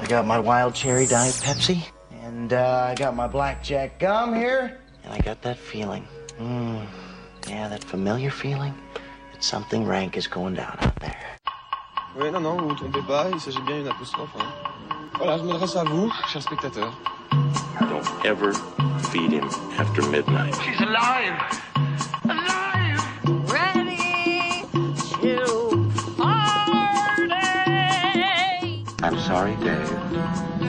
I got my wild cherry diet Pepsi, and uh, I got my blackjack gum here, and I got that feeling. Mm, yeah, that familiar feeling that something rank is going down out there. Oui, non, non, vous vous trompez pas, il s'agit bien d'une apostrophe. Hein. Voilà, je m'adresse à vous, chers spectateurs. Don't ever feed him after midnight. She's alive! Alive! ready to party. I'm sorry, Dave.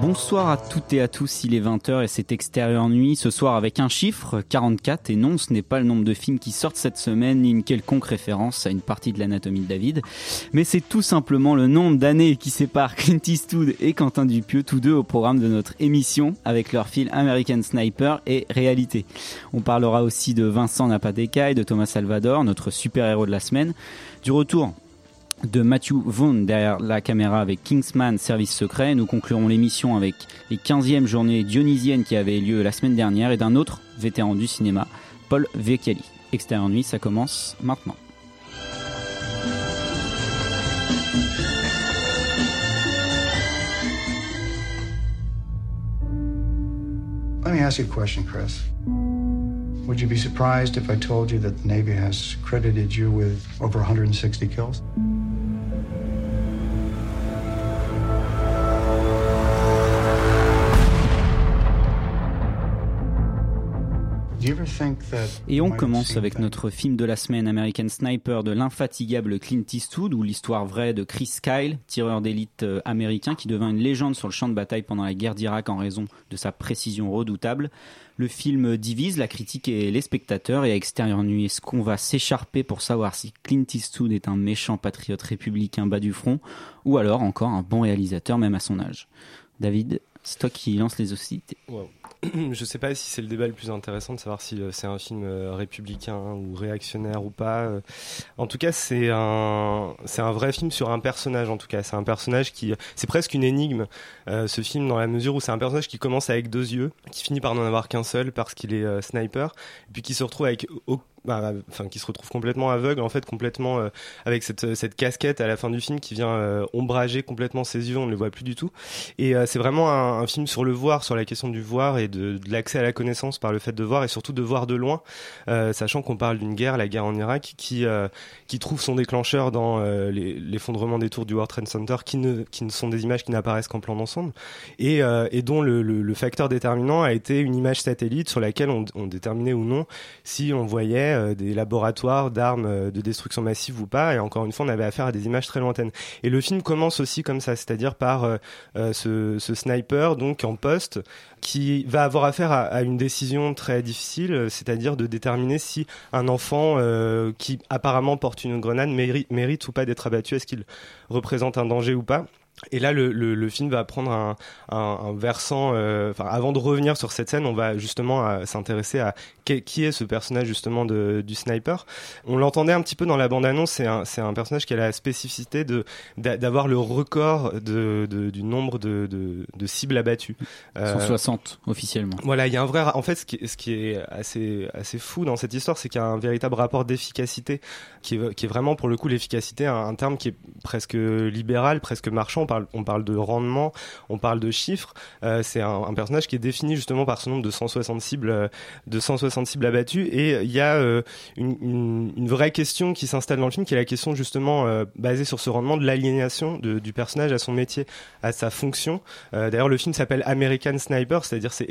Bonsoir à toutes et à tous, il est 20h et c'est Extérieur Nuit, ce soir avec un chiffre, 44, et non, ce n'est pas le nombre de films qui sortent cette semaine, ni une quelconque référence à une partie de l'anatomie de David, mais c'est tout simplement le nombre d'années qui séparent Clint Eastwood et Quentin Dupieux, tous deux au programme de notre émission, avec leur film American Sniper et Réalité. On parlera aussi de Vincent Napadécaille, de Thomas Salvador, notre super-héros de la semaine, du retour de Matthew Vaughn derrière la caméra avec Kingsman Service Secret. Nous conclurons l'émission avec les 15e journées dionysiennes qui avaient lieu la semaine dernière et d'un autre vétéran du cinéma, Paul Vecchiali. Extérieur Nuit, ça commence maintenant. Let me ask you a question, Chris. Would you be surprised if I told you that the Navy has credited you with over 160 kills? Et you on commence avec notre film de la semaine American Sniper de l'infatigable Clint Eastwood ou l'histoire vraie de Chris Kyle, tireur d'élite euh, américain qui devint une légende sur le champ de bataille pendant la guerre d'Irak en raison de sa précision redoutable. Le film divise la critique et les spectateurs et à extérieur nuit, est-ce qu'on va s'écharper pour savoir si Clint Eastwood est un méchant patriote républicain bas du front ou alors encore un bon réalisateur même à son âge? David, c'est toi qui lance les hostilités. Wow. Je sais pas si c'est le débat le plus intéressant de savoir si euh, c'est un film euh, républicain ou réactionnaire ou pas. Euh, En tout cas, c'est un c'est un vrai film sur un personnage. En tout cas, c'est un personnage qui c'est presque une énigme. ce film dans la mesure où c'est un personnage qui commence avec deux yeux, qui finit par n'en avoir qu'un seul parce qu'il est sniper, puis qui se retrouve avec enfin qui se retrouve complètement aveugle en fait complètement euh, avec cette cette casquette à la fin du film qui vient euh, ombrager complètement ses yeux on ne le voit plus du tout. Et euh, c'est vraiment un, film sur le voir sur la question du voir et de, l'accès à la connaissance par le fait de voir et surtout de voir de loin euh, sachant qu'on parle d'une guerre la guerre en Irak qui euh, qui trouve son déclencheur dans euh, les- l'effondrement des tours du World Trade Center qui ne qui ne sont des images qui n'apparaissent qu'en plan d'ensemble. Et, euh, et dont le, facteur déterminant a été une image satellite sur laquelle on déterminait ou non si on voyait euh, des laboratoires d'armes euh, de destruction massive ou pas. Et encore une fois, on avait affaire à des images très lointaines. Et le film commence aussi comme ça, c'est-à-dire par euh, ce, sniper donc en poste qui va avoir affaire à, une décision très difficile, c'est-à-dire de déterminer si un enfant qui apparemment porte une grenade mérite, mérite ou pas d'être abattu, est-ce qu'il représente un danger ou pas? Et là, le, le, le film va prendre un, un, un versant. euh, Enfin, avant de revenir sur cette scène, on va justement euh, s'intéresser à qui qui est ce personnage justement de, du sniper. On l'entendait un petit peu dans la bande-annonce. C'est un, un personnage qui a la spécificité de d'a- d'avoir le record de, de- du nombre de, de, de cibles abattues. Euh, 160 officiellement. voilà, il y a un vrai. ra- En fait, ce qui, est- ce qui est assez, assez fou dans cette histoire, c'est qu'il y a un véritable rapport d'efficacité qui est, qui est vraiment, pour le coup, l'efficacité, un, un terme qui est presque libéral, presque marchand. On parle, on parle de rendement, on parle de chiffres. Euh, c'est un, un personnage qui est défini justement par ce nombre de 160 cibles, euh, de 160 cibles abattues. Et il y a euh, une, une, une vraie question qui s'installe dans le film, qui est la question justement euh, basée sur ce rendement de l'aliénation du personnage à son métier, à sa fonction. Euh, D'ailleurs, le film s'appelle American Sniper, c'est-à-dire c'est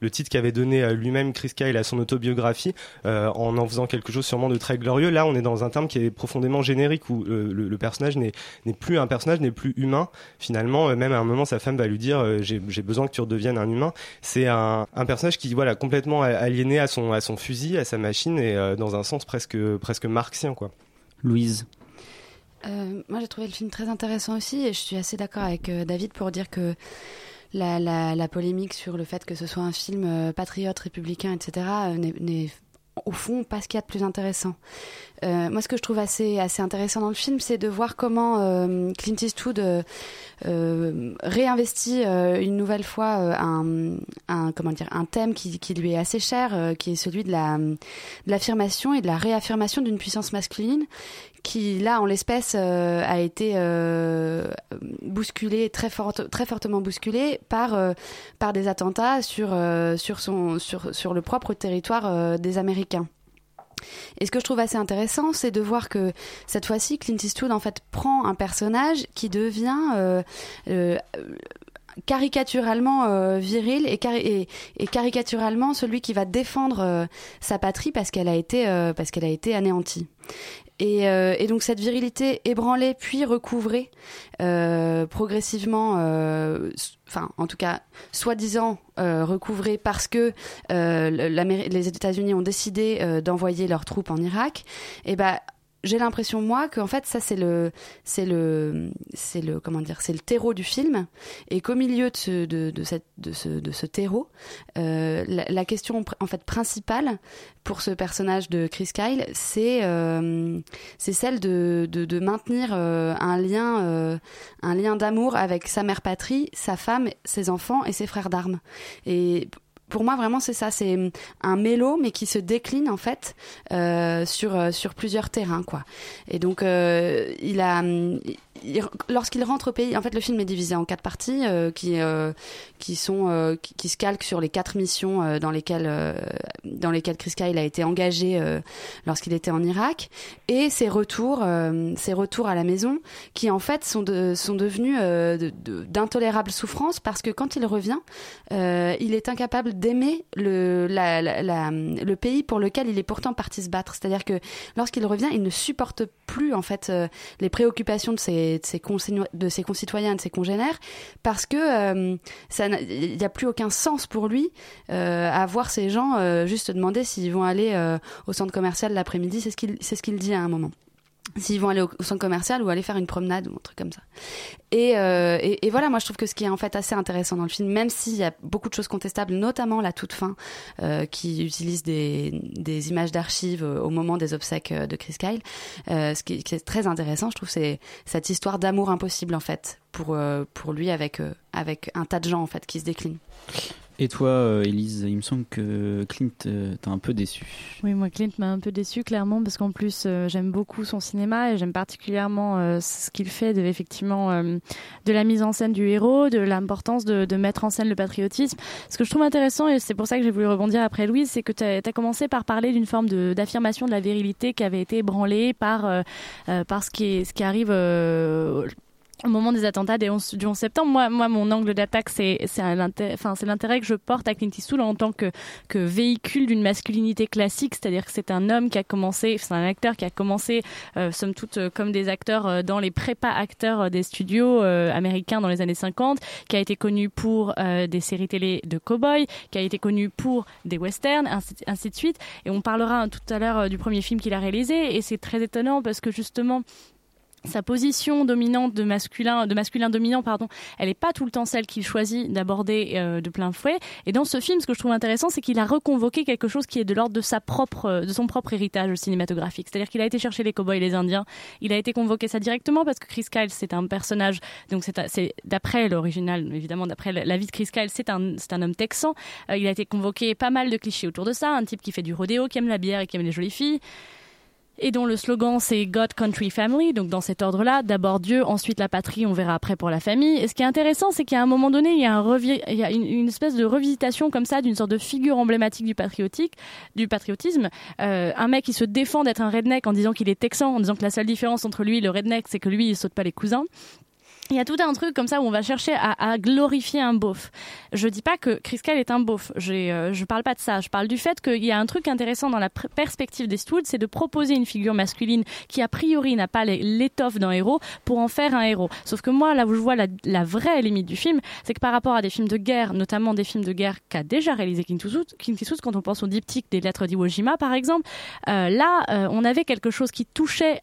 le titre qu'avait donné euh, lui-même Chris Kyle à son autobiographie, euh, en en faisant quelque chose sûrement de très glorieux. Là, on est dans un terme qui est profondément générique, où euh, le, le personnage n'est plus un personnage, n'est plus humain. Finalement, euh, même à un moment, sa femme va lui dire euh, j'ai besoin que tu redeviennes un humain. C'est un, un personnage qui voilà complètement aliéné à son à son fusil, à sa machine et euh, dans un sens presque presque marxien quoi. Louise. Euh, moi, j'ai trouvé le film très intéressant aussi, et je suis assez d'accord avec euh, David pour dire que la, la, la polémique sur le fait que ce soit un film euh, patriote, républicain, etc., euh, n'est- n'est au fond pas ce qu'il y a de plus intéressant. Euh, moi, ce que je trouve assez, intéressant dans le film, c'est de voir comment euh, Clint Eastwood euh, réinvestit une nouvelle fois un, thème qui, lui est assez cher, qui est celui de la de l'affirmation et de la réaffirmation d'une puissance masculine qui là en l'espèce a été très forte très fortement bousculé par des attentats sur le propre territoire des Américains. Et ce que je trouve assez intéressant, c'est de voir que cette fois-ci, Clint Eastwood en fait prend un personnage qui devient euh, euh, caricaturalement euh, viril et, cari- et, et caricaturalement celui qui va défendre sa patrie parce qu'elle a été anéantie. Et, euh, et donc cette virilité ébranlée puis recouvrée euh, progressivement, euh, enfin en tout cas soi-disant recouvrée parce que les États-Unis ont décidé d'envoyer leurs troupes en Irak. Et ben j'ai l'impression moi qu'en fait ça c'est le c'est le c'est le comment dire c'est le terreau du film. Et qu'au milieu de ce de, de cette de ce de ce terreau euh, la, la question en fait principale pour ce personnage de Chris Kyle c'est euh, c'est celle de, de de maintenir euh, un lien euh, un lien d'amour avec sa mère patrie sa femme ses enfants et ses frères d'armes. Et pour moi vraiment c'est ça. C'est un mélo mais qui se décline en fait euh, sur euh, sur plusieurs terrains quoi. Et donc euh, il a hum, lorsqu'il rentre au pays en fait le film est divisé en quatre parties euh, qui euh, qui sont euh, qui, se calquent sur les quatre missions dans lesquelles dans lesquelles Chris Kyle a été engagé lorsqu'il était en Irak et ses retours ses retours à la maison qui en fait sont de, sont devenus de- de- d'intolérables souffrances parce que quand il revient il est incapable d'aimer le, le pays pour lequel il est pourtant parti se battre. C'est-à-dire que lorsqu'il revient, il ne supporte plus en fait les préoccupations de ses, de, ses de ses concitoyens, de ses congénères, parce que euh, il n'y a plus aucun sens pour lui euh, à voir ces gens euh, juste demander s'ils vont aller au centre commercial l'après-midi. C'est ce qu'il c'est ce qu'il dit à un moment s'ils vont aller au, centre commercial ou aller faire une promenade ou un truc comme ça. Et, euh, et, et voilà, moi je trouve que ce qui est en fait assez intéressant dans le film, même s'il y a beaucoup de choses contestables, notamment la toute fin, euh, qui utilise des, des images d'archives euh, au moment des obsèques de Chris Kyle, ce qui, qui est très intéressant, je trouve, c'est cette histoire d'amour impossible en fait pour pour lui avec avec un tas de gens en fait qui se déclinent. Et toi, euh, Élise, il me semble que Clint euh, t'a un peu déçu. Oui, moi, Clint m'a un peu déçu, clairement, parce qu'en plus, euh, j'aime beaucoup son cinéma et j'aime particulièrement euh, ce qu'il fait de, effectivement, euh, de la mise en scène du héros, de l'importance de, mettre en scène le patriotisme. Ce que je trouve intéressant, et c'est pour ça que j'ai voulu rebondir après Louise, c'est que tu as, commencé par parler d'une forme d'affirmation de, la virilité qui avait été ébranlée par, par ce, ce qui arrive. Au moment des attentats des 11 du 11 septembre, moi, moi mon angle d'attaque, c'est l'intérêt que je porte à Clint Eastwood en tant que, que véhicule d'une masculinité classique, c'est-à-dire que c'est un homme qui a commencé, c'est un acteur qui a commencé, euh, somme toute, euh, comme des acteurs euh, dans les prépa-acteurs euh, des studios euh, américains dans les années 50, qui a été connu pour des séries télé de cow-boys, qui a été connu pour des westerns, ainsi, ainsi de suite. Et on parlera hein, tout à l'heure du premier film qu'il a réalisé, et c'est très étonnant parce que justement, sa position dominante de masculin, de masculin dominant, pardon, elle n'est pas tout le temps celle qu'il choisit d'aborder euh, de plein fouet. Et dans ce film, ce que je trouve intéressant, c'est qu'il a reconvoqué quelque chose qui est de l'ordre de sa propre, euh, de son propre héritage cinématographique. C'est-à-dire qu'il a été chercher les cowboys et les Indiens. Il a été convoqué ça directement parce que Chris Kyle, c'est un personnage. Donc c'est, d'après l'original, évidemment, d'après la vie de Chris Kyle, c'est un, c'est un homme texan. Euh, il a été convoqué pas mal de clichés autour de ça. Un type qui fait du rodéo, qui aime la bière et qui aime les jolies filles et dont le slogan c'est God, Country, Family, donc dans cet ordre-là, d'abord Dieu, ensuite la patrie, on verra après pour la famille. Et ce qui est intéressant, c'est qu'à un moment donné, il y a, une espèce de revisitation comme ça d'une sorte de figure emblématique du patriotique, du patriotisme. Euh, un mec qui se défend d'être un redneck en disant qu'il est texan, en disant que la seule différence entre lui et le redneck, c'est que lui, il saute pas les cousins. Il y a tout un truc comme ça où on va chercher à, glorifier un beauf. Je dis pas que Chris Kyle est un beauf. J'ai, euh, je parle pas de ça. Je parle du fait qu'il y a un truc intéressant dans la perspective d'Eastwood, c'est de proposer une figure masculine qui a priori n'a pas l'étoffe d'un héros pour en faire un héros. Sauf que moi, là où je vois la, vraie limite du film, c'est que par rapport à des films de guerre, notamment des films de guerre qu'a déjà réalisé Clint Eastwood, quand on pense au diptyque des lettres d'Iwo Jima, par exemple, euh, là, euh, on avait quelque chose qui touchait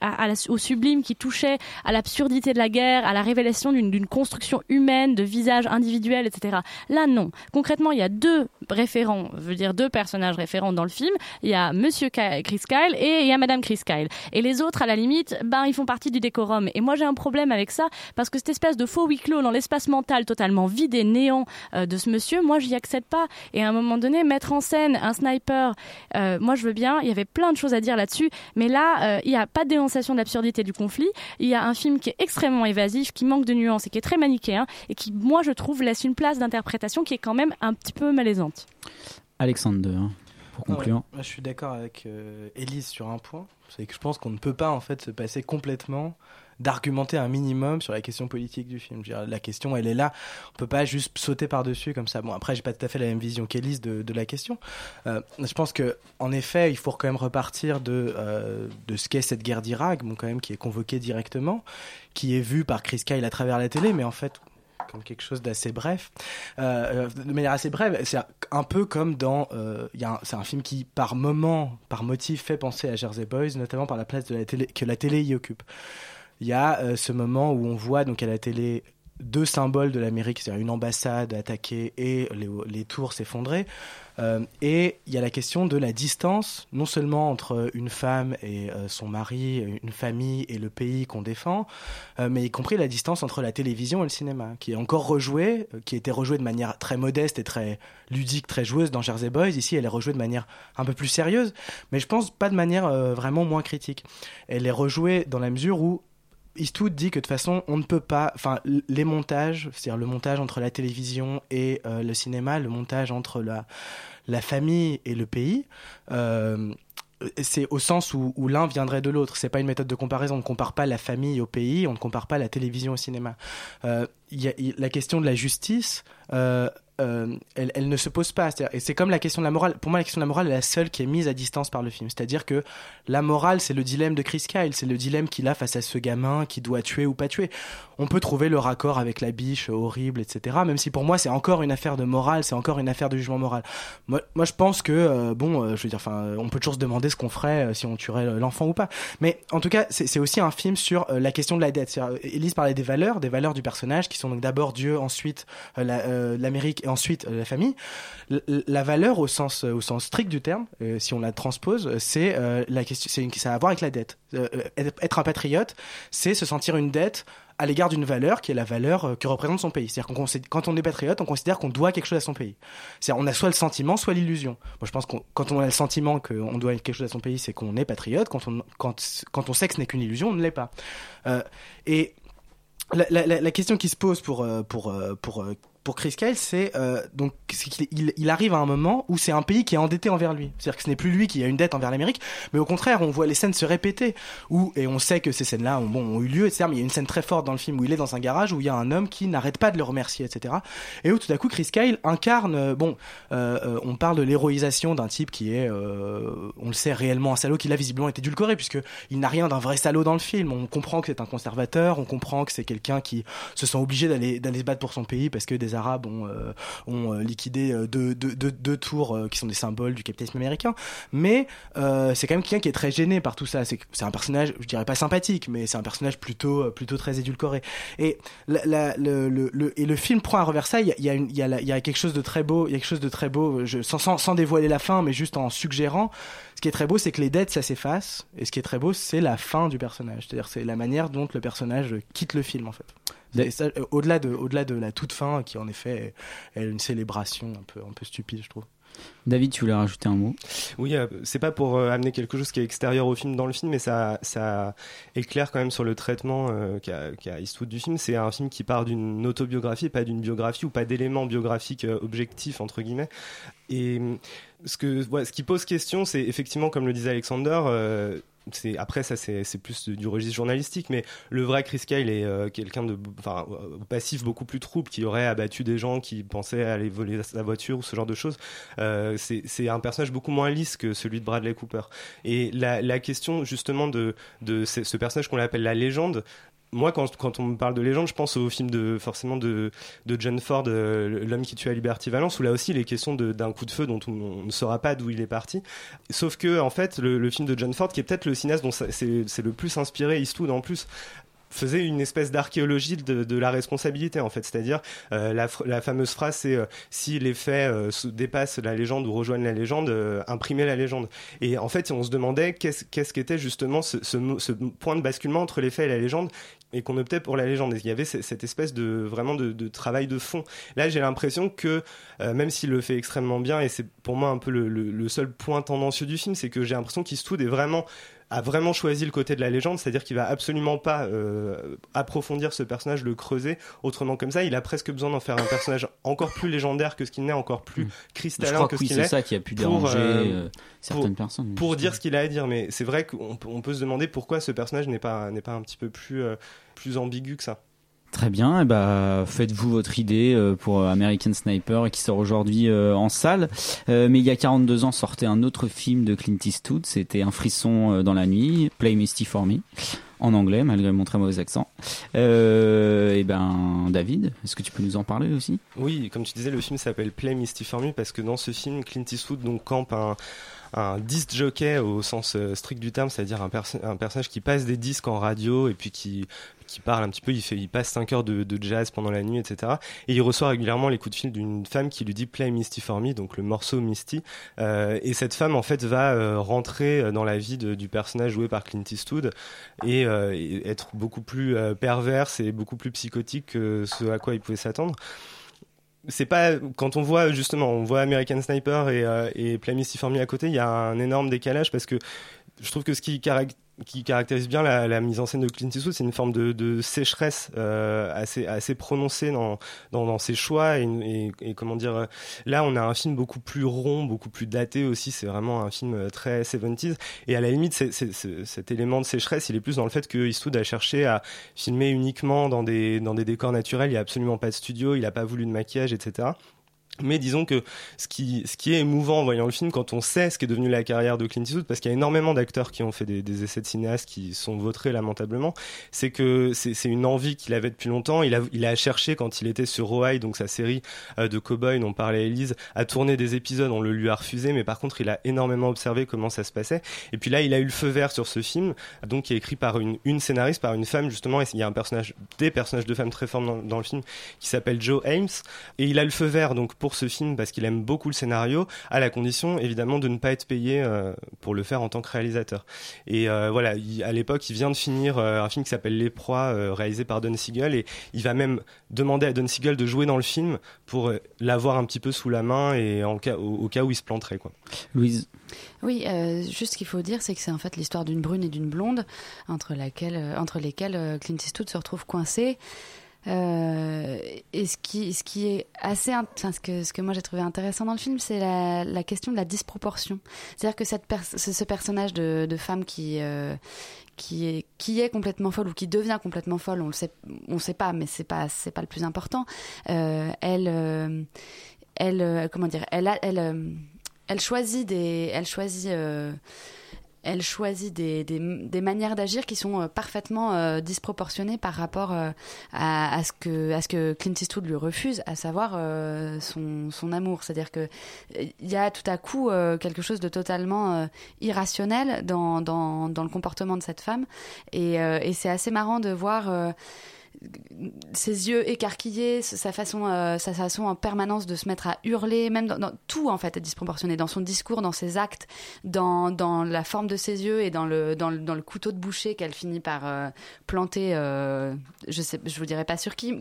au sublime, qui touchait à l'absurdité de la guerre, à la révélation d'une construction humaine, de visage individuel, etc. Là, non. Concrètement, il y a deux référents, je veux dire deux personnages référents dans le film. Il y a Monsieur Chris Kyle et il y a Madame Chris Kyle. Et les autres, à la limite, ben ils font partie du décorum. Et moi, j'ai un problème avec ça parce que cette espèce de faux huis clos dans l'espace mental totalement vide et néant euh, de ce monsieur, moi, j'y accède pas. Et à un moment donné, mettre en scène un sniper, euh, moi, je veux bien. Il y avait plein de choses à dire là-dessus, mais là, euh, il n'y a pas de dénonciation de l'absurdité du conflit. Il y a un film qui est extrêmement évasif, qui manque de nuances et qui est très manichéen et qui, moi, je trouve, laisse une place d'interprétation qui est quand même un petit peu malaisante. Alexander, hein, pour je suis d'accord avec euh, Élise sur un point. C'est que je pense qu'on ne peut pas en fait se passer complètement d'argumenter un minimum sur la question politique du film. Dire, la question, elle est là. On peut pas juste sauter par-dessus comme ça. Bon, après, j'ai pas tout à fait la même vision qu'Élise de, de la question. Euh, je pense que, en effet, il faut quand même repartir de, euh, de ce qu'est cette guerre d'Irak, bon, quand même, qui est convoquée directement, qui est vue par Chris Kyle à travers la télé, mais en fait, comme quelque chose d'assez bref, euh, euh, de manière assez brève. C'est un peu comme dans, euh, c'est un film qui par moment, par motif, fait penser à Jersey Boys, notamment par la place que la télé y occupe. Il y a ce moment où on voit à la télé deux symboles de l'Amérique, c'est-à-dire une ambassade attaquée et les, tours s'effondrer. Euh, et il y a la question de la distance, non seulement entre une femme et euh, son mari, une famille et le pays qu'on défend, euh, mais y compris la distance entre la télévision et le cinéma, qui est encore rejouée, qui été rejouée de manière très modeste et très ludique, très joueuse dans Jersey Boys. Ici, elle est rejouée de manière un peu plus sérieuse, mais je pense pas de manière vraiment moins critique. Elle est rejouée dans la mesure où Eastwood dit que de toute façon, on ne peut pas. Enfin, les montages, c'est-à-dire le montage entre la télévision et euh, le cinéma, le montage entre la, famille et le pays. euh, c'est au sens où, l'un viendrait de l'autre. C'est pas une méthode de comparaison. On ne compare pas la famille au pays, on ne compare pas la télévision au cinéma. Euh, la question de la justice, euh, euh, elle, ne se pose pas. Et c'est comme la question de la morale. Pour moi, la question de la morale est la seule qui est mise à distance par le film. C'est-à-dire que la morale, c'est le dilemme de Chris Kyle. C'est le dilemme qu'il a face à ce gamin qui doit tuer ou pas tuer. On peut trouver le raccord avec la biche horrible, etc. Même si pour moi, c'est encore une affaire de morale, c'est encore une affaire de jugement moral. Moi, je pense que, euh, bon, je veux dire, on peut toujours se demander ce qu'on ferait si on tuerait l'enfant ou pas. Mais en tout cas, c'est aussi un film sur la question de la dette. Élise parlait des valeurs, des valeurs du personnage, qui sont donc d'abord Dieu, ensuite euh, euh, l'Amérique et ensuite euh, la famille. La valeur au sens, strict du terme, si on la transpose, c'est la question, c'est ça a à voir avec la dette. Être un patriote, c'est se sentir une dette à l'égard d'une valeur qui est la valeur que représente son pays. C'est-à-dire quand on est patriote, on considère qu'on doit quelque chose à son pays. C'est-à-dire on a soit le sentiment, soit l'illusion. Moi, je pense que quand on a le sentiment qu'on doit quelque chose à son pays, c'est qu'on est patriote. Quand on, quand, quand on sait que ce n'est qu'une illusion, on ne l'est pas. Et la, la- question qui se pose pour, euh, pour, euh, pour, euh, pour Chris Kyle, c'est euh, donc qu'il il, arrive à un moment où c'est un pays qui est endetté envers lui. C'est-à-dire que ce n'est plus lui qui a une dette envers l'Amérique, mais au contraire, on voit les scènes se répéter. Où, et on sait que ces scènes-là ont, bon, ont eu lieu, etc. Mais il y a une scène très forte dans le film où il est dans un garage où il y a un homme qui n'arrête pas de le remercier, etc. Et où tout à coup Chris Kyle incarne, euh, bon, euh, on parle de l'héroïsation d'un type qui est, on le sait, réellement un salaud, qui là visiblement est édulcoré, puisque il n'a rien d'un vrai salaud dans le film. On comprend que c'est un conservateur, on comprend que c'est quelqu'un qui se sent obligé d'aller se battre pour son pays parce que des Arabes ont, euh, ont euh, liquidé euh, deux, tours qui sont des symboles du capitalisme américain. Mais c'est quand même quelqu'un qui est très gêné par tout ça. C'est un personnage, je dirais pas sympathique, mais c'est un personnage plutôt plutôt très édulcoré. Et le, film prend un revers ça. Il y a, quelque chose de très beau. Y a quelque chose de très beau. Je, sans, sans, sans dévoiler la fin, mais juste en suggérant. Ce qui est très beau, c'est que les dettes, ça s'efface. Et ce qui est très beau, c'est la fin du personnage. C'est-à-dire, c'est la manière dont le personnage quitte le film, en fait. Euh, au-delà de, au-delà de la toute fin, qui en effet est une célébration un peu, un peu stupide, je trouve. David, tu voulais rajouter un mot? Oui, euh, c'est pas pour euh, amener quelque chose qui est extérieur au film dans le film, mais ça, ça éclaire quand même sur le traitement euh, qu'a qu'a Eastwood du film. C'est un film qui part d'une autobiographie, pas d'une biographie ou pas d'éléments biographiques euh, objectifs entre guillemets. Et ce que, ouais, ce qui pose question, c'est effectivement, comme le disait Alexander. C'est après ça c'est plus du registre journalistique mais le vrai Chris Kyle est euh, quelqu'un de enfin euh, passif beaucoup plus trouble qui aurait abattu des gens qui pensaient aller voler sa voiture ou ce genre de choses. Euh, c'est un personnage beaucoup moins lisse que celui de Bradley Cooper. Et la, la question justement de de ce, ce personnage qu'on appelle la légende moi, quand, on me parle de légende, je pense au film de forcément de, John Ford, euh, L'homme qui tue à Liberty Valence, où là aussi il est question d'un coup de feu dont on, ne saura pas d'où il est parti. Sauf que, en fait, le, le film de John Ford, qui est peut-être le cinéaste dont c'est le plus inspiré, Eastwood en plus, faisait une espèce d'archéologie de, de la responsabilité en fait c'est-à-dire euh, la, la fameuse phrase c'est euh, si les faits euh, se- dépassent la légende ou rejoignent la légende euh, imprimez la légende et en fait on se demandait qu'est-ce qu'était justement ce, ce, ce point de basculement entre les faits et la légende et qu'on optait pour la légende. Et il y avait ce- cette espèce de vraiment de, de travail de fond. Là, j'ai l'impression que euh, même s'il le fait extrêmement bien, et c'est pour moi un peu le, le- le seul point tendancieux du film, c'est que j'ai l'impression qu'Eastwood est vraiment a vraiment choisi le côté de la légende, c'est-à-dire qu'il va absolument pas euh, approfondir ce personnage, le creuser autrement comme ça. Il a presque besoin d'en faire un personnage encore plus légendaire que ce qu'il n'est, encore plus Je cristallin crois que que ce oui, qu'il c'est est. ça qui a pu pour, déranger euh, euh, certaines pour- personnes. Pour dire ce qu'il a à dire, mais c'est vrai qu'on peut, on peut se demander pourquoi ce personnage n'est pas, n'est pas un petit peu plus, euh, plus ambigu que ça. Très bien, et bah, faites-vous votre idée euh, pour American Sniper qui sort aujourd'hui euh, en salle. Euh, mais il y a 42 ans sortait un autre film de Clint Eastwood, c'était Un frisson euh, dans la nuit, Play Misty for Me, en anglais malgré mon très mauvais accent. Euh, et ben David, est-ce que tu peux nous en parler aussi? Oui, comme tu disais, le film s'appelle Play Misty for Me parce que dans ce film, Clint Eastwood donc campe un, un disc jockey au sens euh, strict du terme, c'est-à-dire un, perso- un personnage qui passe des disques en radio et puis qui qui parle un petit peu, il, fait, il passe 5 heures de, jazz pendant la nuit, etc. Et il reçoit régulièrement les coups de fil d'une femme qui lui dit Play Misty for Me, donc le morceau Misty. Euh, et cette femme, en fait, va euh, rentrer dans la vie du personnage joué par Clint Eastwood et, euh, et être beaucoup plus euh, perverse et beaucoup plus psychotique que ce à quoi il pouvait s'attendre c'est pas quand on voit justement on voit American Sniper et, euh, et Play Misty for Me à côté il y a un énorme décalage parce que je trouve que ce qui, carac- qui caractérise bien la, la mise en scène de Clint Eastwood c'est une forme de, de sécheresse euh, assez assez prononcée dans, dans dans ses choix et, et, et comment dire euh, là on a un film beaucoup plus rond beaucoup plus daté aussi c'est vraiment un film euh, très 70s et à la limite c'est, c'est- c'est- cet élément de sécheresse il est plus dans le fait que Eastwood a cherché à filmer uniquement dans des dans des décors naturels il y a absolument pas de studio il a pas voulu de maquillage etc mais disons que ce qui, ce qui est émouvant en voyant le film, quand on sait ce qu'est devenu la carrière de Clint Eastwood, parce qu'il y a énormément d'acteurs qui ont fait des, essais de cinéastes qui sont vautrés lamentablement, c'est que c'est une envie qu'il avait depuis longtemps. Il a, il a cherché quand il était sur Ojai, donc sa série euh, de cowboys dont parlait Elise, à tourner des épisodes. On le lui a refusé, mais par contre, il a énormément observé comment ça se passait. Et puis là, il a eu le feu vert sur ce film, donc qui est écrit par une, une scénariste, par une femme justement. Et il y a un personnage, des personnages de femmes très forts dans, dans le film, qui s'appelle Joe Ames. Et il a le feu vert donc pour ce film parce qu'il aime beaucoup le scénario, à la condition évidemment de ne pas être payé euh, pour le faire en tant que réalisateur. Et euh, voilà, il- à l'époque, il vient de finir euh, un film qui s'appelle Les Proies, euh, réalisé par Don Siegel, et il va même demander à Don Siegel de jouer dans le film pour euh, l'avoir un petit peu sous la main et en cas, au, au cas où il se planterait quoi. Louise Oui, euh, juste ce qu'il faut dire, c'est que c'est en fait l'histoire d'une brune et d'une blonde entre, laquelle, euh, entre lesquelles euh, Clint Eastwood se retrouve coincé. Euh, et ce qui, ce qui est assez, enfin, ce que, ce que moi j'ai trouvé intéressant dans le film, c'est la, question de la disproportion. C'est-à-dire que cette ce, personnage de, femme qui, euh, qui est, qui est complètement folle ou qui devient complètement folle, on le sait, on sait pas, mais c'est pas, c'est pas le plus important. Euh, elle, elle, comment dire, elle, a, elle choisit des, elle choisit. Elle choisit des, des, manières d'agir qui sont euh, parfaitement euh, disproportionnées par rapport euh, à, ce que, à ce que Clint Eastwood lui refuse, à savoir son, son amour. C'est-à-dire que euh, il y a tout à coup quelque chose de totalement irrationnel dans, dans, dans le comportement de cette femme. Et, et c'est assez marrant de voir ses yeux écarquillés, sa façon, euh, sa façon en permanence de se mettre à hurler, même dans, tout en fait est disproportionné, dans son discours, dans ses actes, dans, dans la forme de ses yeux et dans le, dans le, dans le couteau de boucher qu'elle finit par euh, planter. euh, je sais, je vous dirai pas sur qui,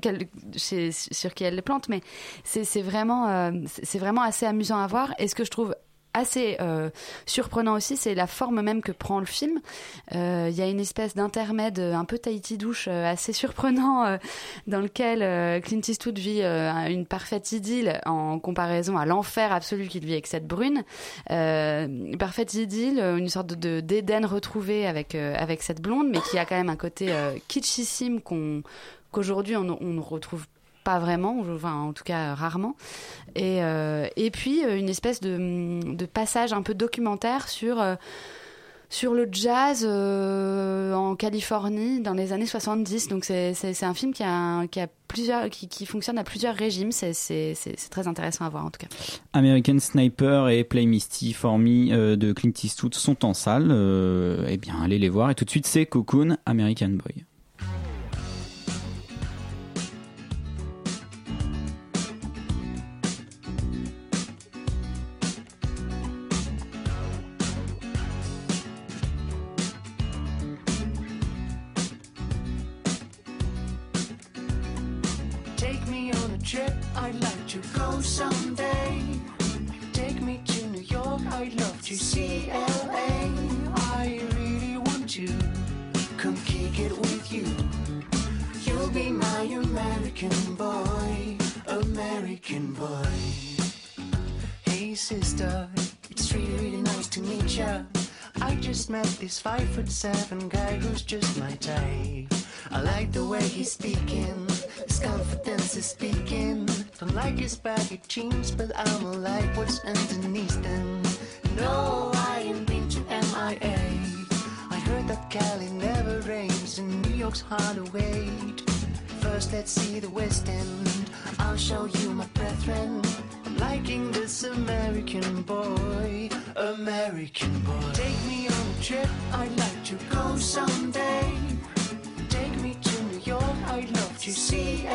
sur qui elle les plante, mais c'est vraiment, c'est vraiment assez amusant à voir. Et ce que je trouve assez euh, surprenant aussi, c'est la forme même que prend le film. Euh, Il y a une espèce d'intermède un peu Tahiti douche euh, assez surprenant euh, dans lequel euh, Clint Eastwood vit euh, une parfaite idylle en comparaison à l'enfer absolu qu'il vit avec cette brune. Euh, une parfaite idylle, euh, une sorte de d'Éden retrouvé avec euh, avec cette blonde, mais qui a quand même un côté euh, kitschissime qu'on qu'aujourd'hui on, on ne retrouve pas vraiment, en tout cas rarement. Et, euh, et puis euh, une espèce de, passage un peu documentaire sur, euh, sur le jazz en Californie dans les années 70. Donc c'est un film qui, a, qui, a plusieurs, qui, qui fonctionne à plusieurs régimes. C'est très intéressant à voir en tout cas. American Sniper et Play Misty for Me de Clint Eastwood sont en salle. Eh bien, allez les voir. Et tout de suite, c'est Cocoon, American Boy. To see LA. I really want to come kick it with you. You'll be my American boy, American boy. Hey sister, it's really, really nice to meet ya. I just met this five foot seven guy who's just my type. I like the way he's speaking, his confidence is speaking. Don't like his baggy jeans, but I'ma like what's underneath them. No, I ain't been to MIA. I heard that Cali never rains and New York's hard to wait. First, let's see the West End. I'll show you my brethren. I'm liking this American boy, American boy. Take me on a trip, I'd like to go someday. Take me to New York, I'd love to see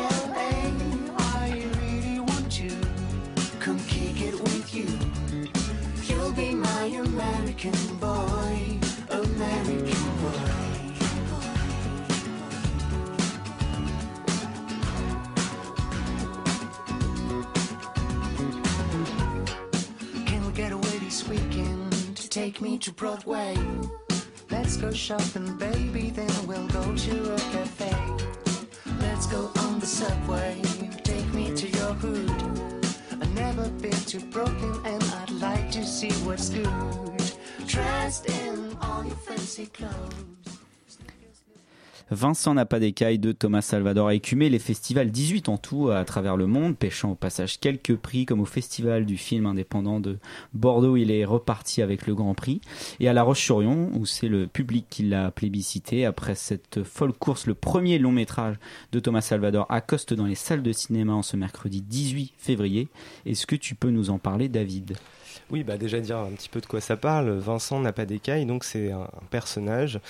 American boy, American boy. Can we get away this weekend to take me to Broadway? Let's go shopping, baby, then we'll go to a cafe. Let's go on the subway, take me to your hood. I've never been to Brooklyn and I'd like to see what's good. Vincent n'a pas d'écaille de Thomas Salvador a écumé les festivals 18 en tout à travers le monde, pêchant au passage quelques prix comme au festival du film indépendant de Bordeaux, il est reparti avec le Grand Prix, et à La Roche-sur-Yon où c'est le public qui l'a plébiscité. Après cette folle course, le premier long métrage de Thomas Salvador accoste dans les salles de cinéma en ce mercredi 18 février. Est-ce que tu peux nous en parler David? Oui, bah déjà dire un petit peu de quoi ça parle. Vincent n'a pas d'écaille, donc c'est un, un personnage,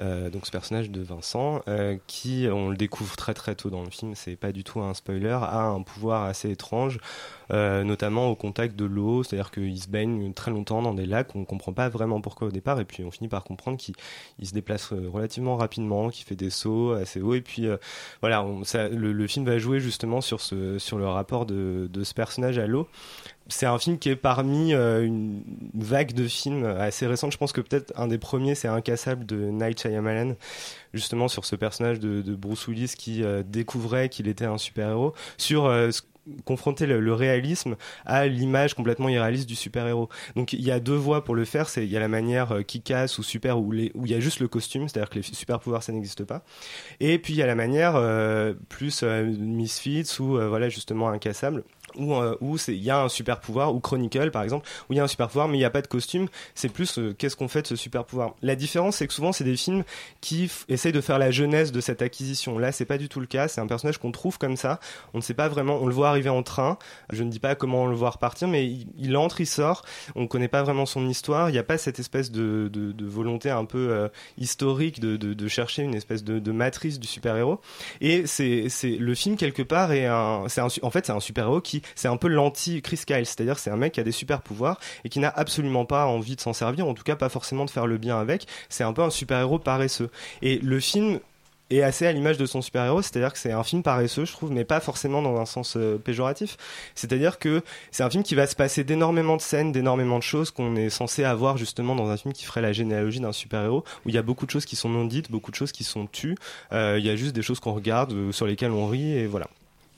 euh, donc ce personnage de Vincent, euh, qui, on le découvre très très tôt dans le film, c'est pas du tout un spoiler, a un pouvoir assez étrange, euh, notamment au contact de l'eau, c'est-à-dire qu'il se baigne très longtemps dans des lacs, on comprend pas vraiment pourquoi au départ, et puis on finit par comprendre qu'il il se déplace euh, relativement rapidement, qu'il fait des sauts assez hauts, et puis euh, voilà, le, film va jouer justement sur, ce, sur le rapport de, ce personnage à l'eau c'est un film qui est parmi euh, une vague de films assez récente. Je pense que peut-être un des premiers, c'est Incassable de Night Shyamalan, justement sur ce personnage de, Bruce Willis qui découvrait qu'il était un super-héros, sur confronter le, réalisme à l'image complètement irréaliste du super-héros. Donc il y a deux voies pour le faire, c'est il y a la manière euh, qui casse ou super où il y a juste le costume, c'est-à-dire que les super-pouvoirs ça n'existe pas. Et puis il y a la manière euh, plus euh, Misfits ou euh, voilà justement incassable où, euh, où il y a un super pouvoir, ou Chronicle par exemple, où il y a un super pouvoir mais il n'y a pas de costume, c'est plus euh, qu'est-ce qu'on fait de ce super pouvoir? La différence c'est que souvent c'est des films qui essayent de faire la jeunesse de cette acquisition. Là c'est pas du tout le cas, c'est un personnage qu'on trouve comme ça, on ne sait pas vraiment, on le voit arriver en train, je ne dis pas comment on le voit repartir, mais il, entre, il sort, on connaît pas vraiment son histoire, il n'y a pas cette espèce de, de, de volonté un peu euh, historique de, de, chercher une espèce de, matrice du super-héros. Et c'est le film quelque part un, c'est en fait c'est un super-héros qui c'est un peu l'anti Chris Kyle, c'est-à-dire c'est un mec qui a des super pouvoirs et qui n'a absolument pas envie de s'en servir, en tout cas pas forcément de faire le bien avec. C'est un peu un super-héros paresseux. Et le film est assez à l'image de son super-héros, c'est-à-dire que c'est un film paresseux, je trouve, mais pas forcément dans un sens euh, péjoratif. C'est-à-dire que c'est un film qui va se passer d'énormément de scènes, d'énormément de choses qu'on est censé avoir justement dans un film qui ferait la généalogie d'un super-héros, où il y a beaucoup de choses qui sont non dites, beaucoup de choses qui sont tues. Euh, il y a juste des choses qu'on regarde, euh, sur lesquelles on rit, et voilà.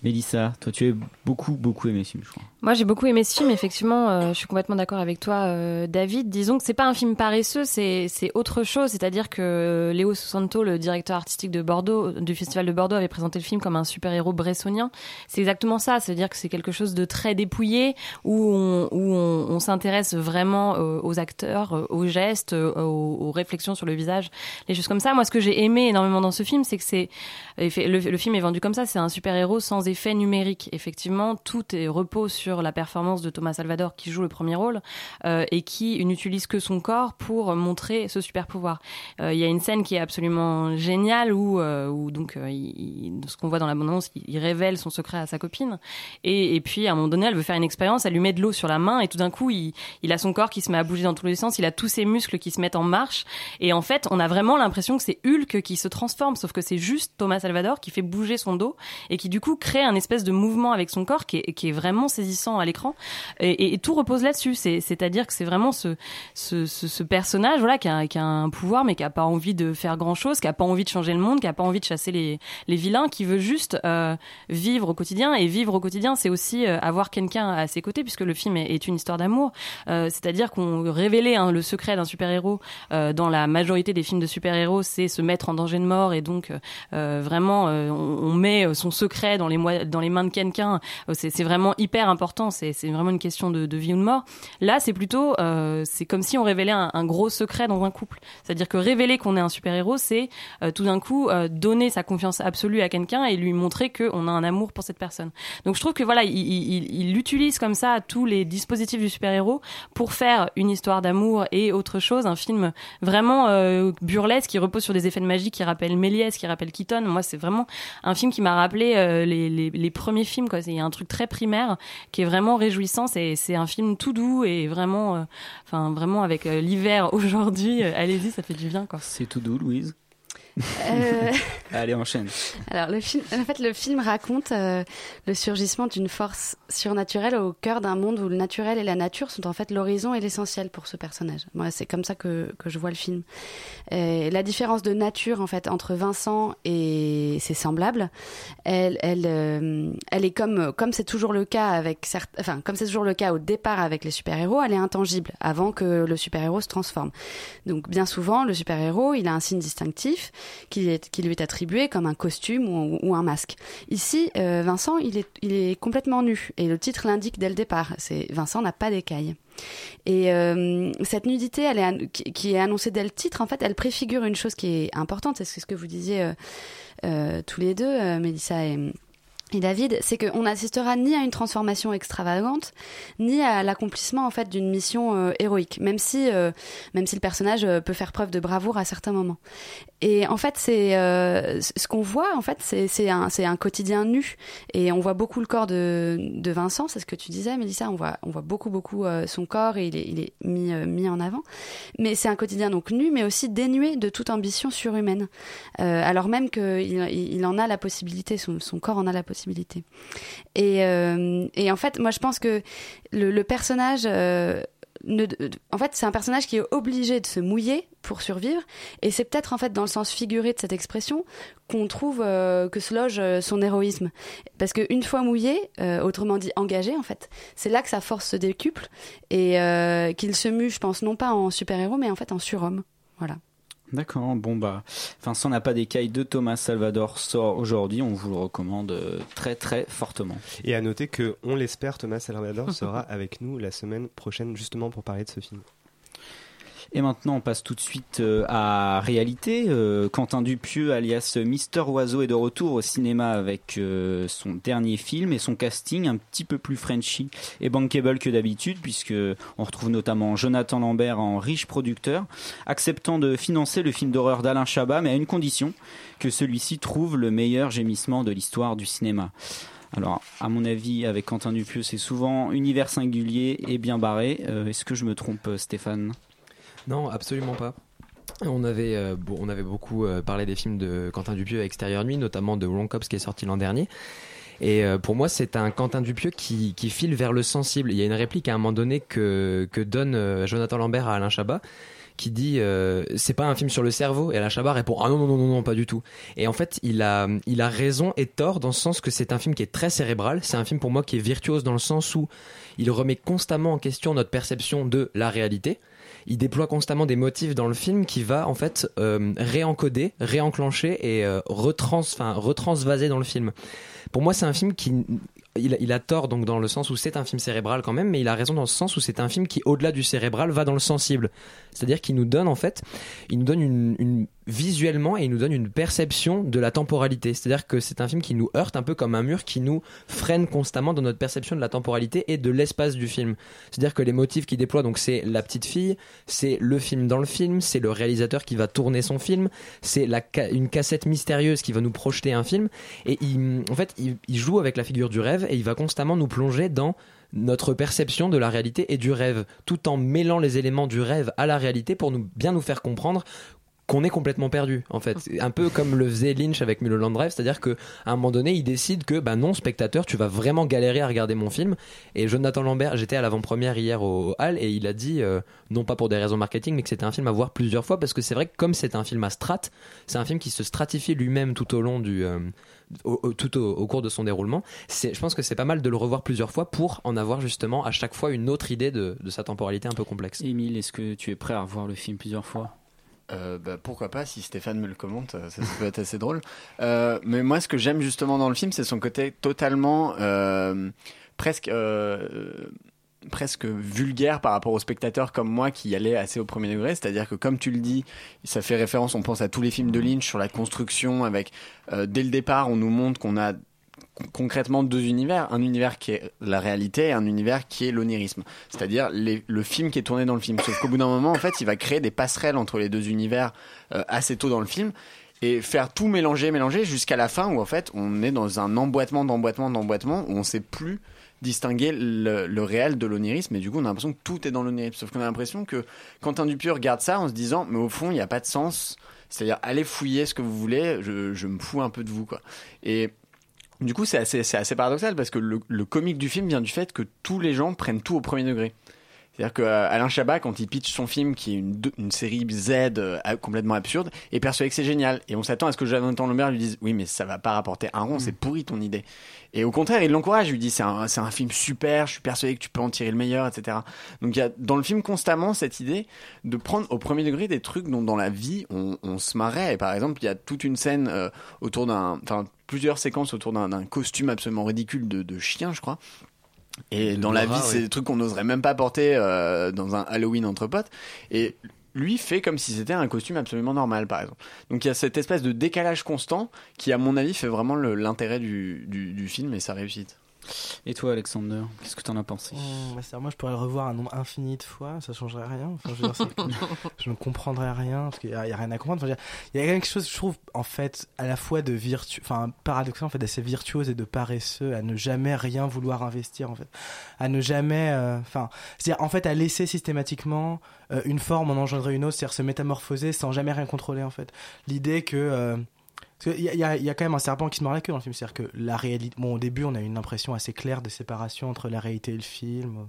Mélissa, toi tu as beaucoup beaucoup aimé ce film, je crois. Moi, j'ai beaucoup aimé ce film. Effectivement, euh, je suis complètement d'accord avec toi, euh, David. Disons que c'est pas un film paresseux, c'est autre chose. C'est-à-dire que Léo Santo, le directeur artistique de Bordeaux, du festival de Bordeaux, avait présenté le film comme un super-héros bressonien. C'est exactement ça. C'est-à-dire que c'est quelque chose de très dépouillé où on s'intéresse vraiment euh, aux acteurs, aux gestes, aux, aux réflexions sur le visage, les choses comme ça. Moi, ce que j'ai aimé énormément dans ce film, c'est que c'est le, le film est vendu comme ça. C'est un super-héros sans effet numérique. Effectivement, tout est repose sur la performance de Thomas Salvador qui joue le premier rôle euh, et qui n'utilise que son corps pour montrer ce super pouvoir. Euh, Il y a une scène qui est absolument géniale où, euh, où donc ce qu'on voit dans la bande-annonce, il, il révèle son secret à sa copine et, et puis à un moment donné, elle veut faire une expérience, elle lui met de l'eau sur la main et tout d'un coup, il, il a son corps qui se met à bouger dans tous les sens, il a tous ses muscles qui se mettent en marche et en fait, on a vraiment l'impression que c'est Hulk qui se transforme, sauf que c'est juste Thomas Salvador qui fait bouger son dos et qui du coup crée un espèce de mouvement avec son corps qui est, vraiment saisissant à l'écran. Et, tout repose là-dessus. C'est- C'est-à-dire que c'est vraiment ce, personnage voilà, qui, a, un pouvoir, mais qui a pas envie de faire grand-chose, qui a pas envie de changer le monde, qui a pas envie de chasser les, vilains, qui veut juste euh, vivre au quotidien. Et vivre au quotidien, c'est aussi euh, avoir quelqu'un à ses côtés, puisque le film est, une histoire d'amour. Euh, C'est-à-dire qu'on révélait hein, le secret d'un super-héros dans la majorité des films de super-héros, c'est se mettre en danger de mort et donc vraiment on, on met son secret dans les, dans les mains de quelqu'un. Euh, C'est vraiment hyper important. C'est vraiment une question de, vie ou de mort. Là, c'est plutôt euh, c'est comme si on révélait un, gros secret dans un couple. C'est-à-dire que révéler qu'on est un super-héros, c'est euh, tout d'un coup donner sa confiance absolue à quelqu'un et lui montrer qu'on a un amour pour cette personne. Donc je trouve que voilà, il, il, il- il utilise comme ça tous les dispositifs du super-héros pour faire une histoire d'amour et autre chose, un film vraiment burlesque qui repose sur des effets de magie qui rappellent Méliès, qui rappellent Keaton. Moi, c'est vraiment un film qui m'a rappelé les, les, premiers films. Quoi. Il y a un truc très primaire qui est vraiment réjouissant. C'est, c'est un film tout doux et vraiment, euh, enfin vraiment avec euh, l'hiver aujourd'hui. euh, allez-y, ça fait du bien. Quoi. C'est tout doux, Louise? Euh, Allez, enchaîne. Alors le film, en fait, le film raconte euh, le surgissement d'une force surnaturelle au cœur d'un monde où le naturel et la nature sont en fait l'horizon et l'essentiel pour ce personnage. Moi, c'est comme ça que, que je vois le film. Et la différence de nature en fait entre Vincent et ses semblables, elle, elle, euh, elle est comme comme c'est toujours le cas avec certes, enfin comme c'est toujours le cas au départ avec les super héros, elle est intangible avant que le super héros se transforme. Donc bien souvent, le super héros, il a un signe distinctif qui, lui est attribué comme un costume ou, un masque. Ici, euh, Vincent, il est, complètement nu et le titre l'indique dès le départ. C'est Vincent n'a pas d'écailles. Et euh, cette nudité, qui, est annoncée dès le titre, en fait, elle préfigure une chose qui est importante. C'est ce que vous disiez euh, tous les deux, Mélissa et, et David, c'est qu'on n'assistera ni à une transformation extravagante, ni à l'accomplissement en fait d'une mission euh, héroïque, même si, euh, même si le personnage euh, peut faire preuve de bravoure à certains moments. Et en fait, c'est ce qu'on voit. En fait, c'est un, un quotidien nu, et on voit beaucoup le corps de, de Vincent. C'est ce que tu disais, Mélissa. On voit, on voit beaucoup, beaucoup son corps et il est, il est mis, mis en avant. Mais c'est un quotidien donc nu, mais aussi dénué de toute ambition surhumaine. Alors même qu'il il, il en a la possibilité, son, son corps en a la possibilité. Et, euh, et en fait, moi, je pense que le, personnage. euh, en fait, c'est un personnage qui est obligé de se mouiller pour survivre, et c'est peut-être en fait dans le sens figuré de cette expression qu'on trouve euh, que se loge son héroïsme, parce qu'une fois mouillé, autrement dit engagé en fait, c'est là que sa force se décuple et qu'il se mue, je pense, non pas en super-héros, mais en fait en surhomme. Voilà. D'accord, bon bah, Vincent n'a pas d'écailles de Thomas Salvador sort aujourd'hui, on vous le recommande euh, très très fortement. Et à noter que, on l'espère, Thomas Salvador sera avec nous la semaine prochaine justement pour parler de ce film. Et maintenant, on passe tout de suite euh, à réalité. Euh, Quentin Dupieux, alias Mister Oiseau, est de retour au cinéma avec euh, son dernier film et son casting un petit peu plus Frenchy et bankable que d'habitude, puisque on retrouve notamment Jonathan Lambert en riche producteur, acceptant de financer le film d'horreur d'Alain Chabat, mais à une condition que celui-ci trouve le meilleur gémissement de l'histoire du cinéma. Alors, à mon avis, avec Quentin Dupieux, c'est souvent univers singulier et bien barré. Est-ce que je me trompe, Stéphane? Non, absolument pas. On avait, euh, on avait beaucoup euh, parlé des films de Quentin Dupieux à Extérieur Nuit, notamment de Wrong Cops qui est sorti l'an dernier. Et euh, pour moi, c'est un Quentin Dupieux qui, qui file vers le sensible. Il y a une réplique à un moment donné que, que donne Jonathan Lambert à Alain Chabat qui dit c'est pas un film sur le cerveau et Alain Chabat répond ah non non non non non pas du tout et en fait il a il a raison et tort dans le sens que c'est un film qui est très cérébral c'est un film pour moi qui est virtuose dans le sens où il remet constamment en question notre perception de la réalité il déploie constamment des motifs dans le film qui va en fait euh, réencoder, réenclencher et euh, retransvaser dans le film. Pour moi, c'est un film qui il a, tort donc dans le sens où c'est un film cérébral quand même, mais il a raison dans le sens où c'est un film qui, au-delà du cérébral, va dans le sensible. C'est-à-dire qu'il nous donne en fait, il nous donne une visuellement et il nous donne une perception de la temporalité. C'est-à-dire que c'est un film qui nous heurte un peu comme un mur qui nous freine constamment dans notre perception de la temporalité et de l'espace du film. C'est-à-dire que les motifs qu'il déploie, donc c'est la petite fille, c'est le film dans le film, c'est le réalisateur qui va tourner son film, c'est une cassette mystérieuse qui va nous projeter un film et en fait il, il joue avec la figure du rêve et il va constamment nous plonger dans notre perception de la réalité et du rêve, tout en mêlant les éléments du rêve à la réalité pour nous bien nous faire comprendre qu'on est complètement perdu en fait. Un peu comme le faisait Lynch avec Mulholland Drive c'est-à-dire que à un moment donné il décide que bah non spectateur tu vas vraiment galérer à regarder mon film. Et Jonathan Lambert j'étais à l'avant-première hier au, au Hall et il a dit euh, non pas pour des raisons marketing mais que c'était un film à voir plusieurs fois parce que c'est vrai que comme c'est un film à strat c'est un film qui se stratifie lui-même tout au long du euh, au, au- tout au, au cours de son déroulement. C'est je pense que c'est pas mal de le revoir plusieurs fois pour en avoir justement à chaque fois une autre idée de, de sa temporalité un peu complexe. Émile est-ce que tu es prêt à revoir le film plusieurs fois? Euh, bah, pourquoi pas si Stéphane me le commente, euh, ça, peut être assez drôle. Euh, mais moi, ce que j'aime justement dans le film, c'est son côté totalement euh, presque euh, presque vulgaire par rapport aux spectateurs comme moi qui allait assez au premier degré. C'est-à-dire que comme tu le dis, ça fait référence. On pense à tous les films de Lynch sur la construction. Avec euh, dès le départ, on nous montre qu'on a concrètement deux univers, un univers qui est la réalité et un univers qui est l'onirisme, c'est-à-dire le film qui est tourné dans le film. Sauf qu'au bout d'un moment, en fait, il va créer des passerelles entre les deux univers euh, assez tôt dans le film et faire tout mélanger, mélanger jusqu'à la fin où en fait on est dans un emboîtement, d'emboîtement, d'emboîtement où on sait plus distinguer le, le réel de l'onirisme et du coup on a l'impression que tout est dans l'onirisme. Sauf qu'on a l'impression que Quentin Dupieux regarde ça en se disant mais au fond il n'y a pas de sens. C'est-à-dire allez fouiller ce que vous voulez, je, je me fous un peu de vous quoi. Et du coup, c'est assez, c'est assez paradoxal parce que le, le comique du film vient du fait que tous les gens prennent tout au premier degré. C'est-à-dire que euh, Alain Chabat, quand il pitch son film, qui est une, une série Z euh, complètement absurde, est persuadé que c'est génial. Et on s'attend à ce que Jonathan Lambert lui dise Oui, mais ça va pas rapporter un rond, c'est pourri ton idée. Et au contraire, il l'encourage, il lui dit C'est un, c'est un film super, je suis persuadé que tu peux en tirer le meilleur, etc. Donc il y a dans le film constamment cette idée de prendre au premier degré des trucs dont dans la vie on, on se marrait. Et par exemple, il y a toute une scène euh, autour d'un. Enfin, plusieurs séquences autour d'un costume absolument ridicule de, de chien, je crois. Et dans la vie, c'est des trucs qu'on n'oserait même pas porter euh, dans un Halloween entre potes. Et lui fait comme si c'était un costume absolument normal, par exemple. Donc il y a cette espèce de décalage constant qui, à mon avis, fait vraiment l'intérêt du, du, du film et sa réussite. Et toi, Alexander, qu'est-ce que t'en as pensé Mmh, bah, moi, je pourrais le revoir un nombre infini de fois, ça changerait rien. Enfin, je, veux dire, c'est- je ne comprendrais rien parce qu'il n'y a, rien à comprendre. Enfin, il y a quelque chose, je trouve, en fait, à la fois de virtu, enfin, paradoxal, en fait, d'assez virtuose et de paresseux à ne jamais rien vouloir investir, en fait, à ne jamais, euh, enfin, c'est-à-dire, en fait, à laisser systématiquement euh, une forme en engendrer une autre, c'est-à-dire se métamorphoser sans jamais rien contrôler, en fait. L'idée que euh, il y y a quand même un serpent qui se mord la queue dans le film. C'est-à-dire que la réalité. Bon, au début, on a une impression assez claire de séparation entre la réalité et le film,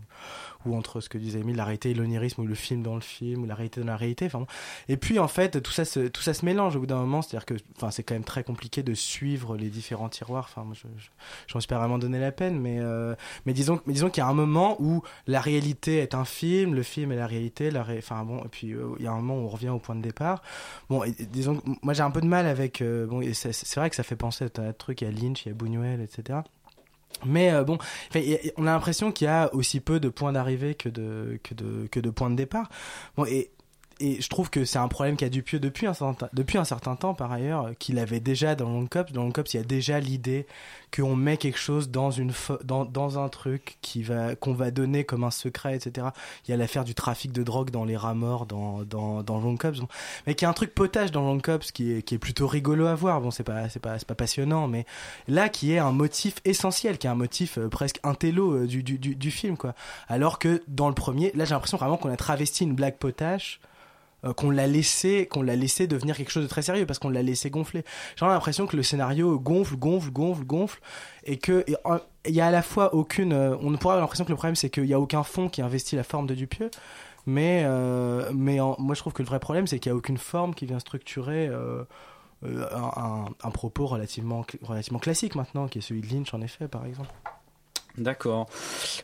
ou entre ce que disait Emile, la réalité et l'onirisme, ou le film dans le film, ou la réalité dans la réalité. Enfin, bon. Et puis, en fait, tout ça, se, tout ça se mélange au bout d'un moment. C'est-à-dire que enfin, c'est quand même très compliqué de suivre les différents tiroirs. Enfin, moi, je, je, j'en pas vraiment donné la peine, mais, euh, mais disons, mais disons qu'il y a un moment où la réalité est un film, le film est la réalité. La Enfin, bon, et puis euh, il y a un moment où on revient au point de départ. Bon, et- disons, moi j'ai un peu de mal avec. euh, bon, c'est vrai que ça fait penser à un truc, il y a Lynch, il y a Buñuel, etc. Mais euh, bon, on a l'impression qu'il y a aussi peu de points d'arrivée que de, que, de, que de points de départ. Et je trouve que c'est un problème qu'a Dupieux depuis un, certain, depuis un certain temps, par ailleurs, euh, qu'il avait déjà dans Long Cops. Dans Long Cops, il y a déjà l'idée qu'on met quelque chose dans, une dans, dans un truc qui va, qu'on va donner comme un secret, etc. Il y a l'affaire du trafic de drogue dans les rats morts dans, dans, dans Long Cops. Mais qu'il y a un truc potage dans Long Cops qui est, qui est plutôt rigolo à voir. Bon, c'est pas, c'est pas, c'est pas passionnant, mais là, qui est un motif essentiel, qui est un motif euh, presque intello euh, du, du, du, du film, quoi. Alors que dans le premier, là, j'ai l'impression vraiment qu'on a travesti une blague potache euh, qu'on l'a laissé qu'on l'a laissé devenir quelque chose de très sérieux parce qu'on l'a laissé gonfler. J'ai l'impression que le scénario gonfle gonfle gonfle gonfle et que il y a à la fois aucune euh, on pourrait avoir l'impression que le problème c'est qu'il y a aucun fond qui investit la forme de Dupieux mais euh, mais moi je trouve que le vrai problème c'est qu'il y a aucune forme qui vient structurer un, un- propos relativement relativement classique maintenant qui est celui de Lynch en effet par exemple D'accord.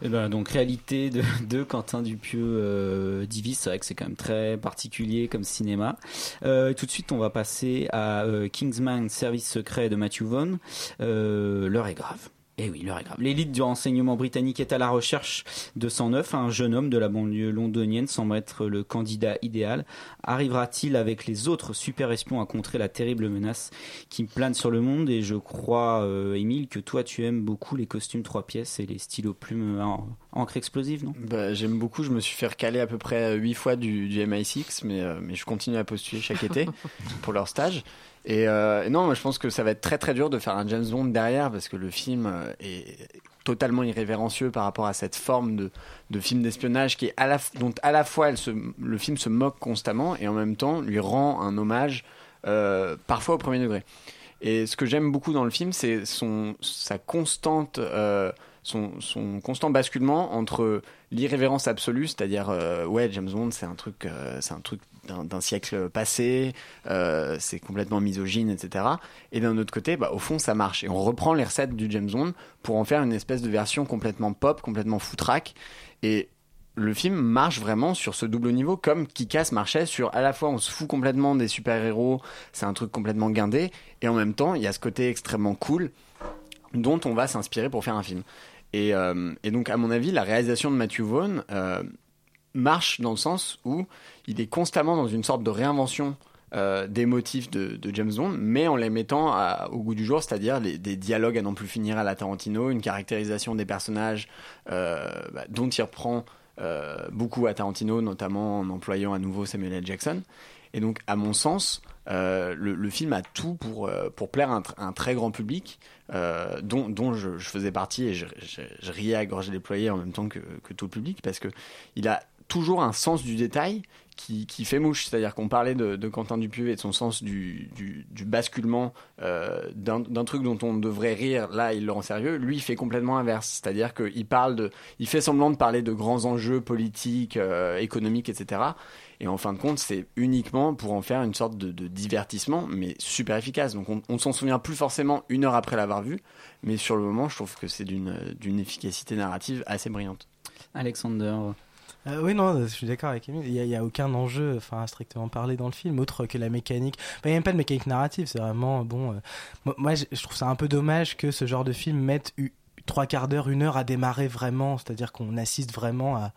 Eh ben, donc réalité de, de Quentin Dupieux euh, Divis, c'est vrai que c'est quand même très particulier comme cinéma. Euh, tout de suite, on va passer à euh, Kingsman, service secret de Matthew Vaughn. Euh, L'heure est grave. Eh oui, l'heure est grave. L'élite du renseignement britannique est à la recherche de 109. Un jeune homme de la banlieue londonienne semble être le candidat idéal. Arrivera-t-il avec les autres super espions à contrer la terrible menace qui plane sur le monde? Et je crois, euh, Émile, que toi tu aimes beaucoup les costumes trois pièces et les stylos plumes en, Encre explosive, non? Bah, J'aime beaucoup, je me suis fait recaler à peu près 8 fois du, du MI6, mais, euh, mais je continue à postuler chaque été pour leur stage. Et, euh, non, moi, je pense que ça va être très très dur de faire un James Bond derrière parce que le film euh, est totalement irrévérencieux par rapport à cette forme de, de film d'espionnage qui est dont à la fois le film se moque constamment et en même temps lui rend un hommage euh, parfois au premier degré. Et ce que j'aime beaucoup dans le film, c'est son sa constante son, constant basculement entre l'irrévérence absolue, c'est-à-dire ouais James Bond c'est un truc c'est un truc d'un siècle passé, euh, c'est complètement misogyne, etc. Et d'un autre côté, bah, au fond ça marche et on reprend les recettes du James Bond pour en faire une espèce de version complètement pop, complètement foutraque et le film marche vraiment sur ce double niveau comme Kikas marchait sur à la fois on se fout complètement des super-héros, c'est un truc complètement guindé et en même temps il y a ce côté extrêmement cool dont on va s'inspirer pour faire un film. Et, euh, donc, à mon avis, la réalisation de Matthew Vaughn euh, marche dans le sens où il est constamment dans une sorte de réinvention euh, des motifs de, de James Bond, mais en les mettant au goût du jour, c'est-à-dire des dialogues à n'en plus finir à la Tarantino, une caractérisation des personnages euh, bah, dont il reprend euh, beaucoup à Tarantino, notamment en employant à nouveau Samuel L. Jackson. Et donc, à mon sens, le, film a tout pour, pour plaire à un, tr- un très grand public, dont, dont je, je faisais partie et je, je- je riais à gorge déployée en même temps que, que tout le public, parce que il a toujours un sens du détail qui, qui fait mouche. C'est-à-dire qu'on parlait de, de Quentin Dupieux et de son sens du, du, basculement euh, d'un truc dont on devrait rire, là il le rend sérieux. Lui, il fait complètement inverse. C'est-à-dire qu'il parle de, il fait semblant de parler de grands enjeux politiques, euh, économiques, etc. Et en fin de compte, c'est uniquement pour en faire une sorte de, de divertissement, mais super efficace. Donc on, on s'en souvient plus forcément une heure après l'avoir vu, mais sur le moment, je trouve que c'est d'une efficacité narrative assez brillante. Alexander. Euh, oui, non, je suis d'accord avec Emile. Il n'y a, aucun enjeu, enfin, strictement parler dans le film, autre que la mécanique. Il n'y a même pas de mécanique narrative, c'est vraiment, bon. euh, moi- je, trouve ça un peu dommage que ce genre de film mette trois quarts d'heure, une heure à démarrer vraiment, c'est-à-dire qu'on assiste vraiment à.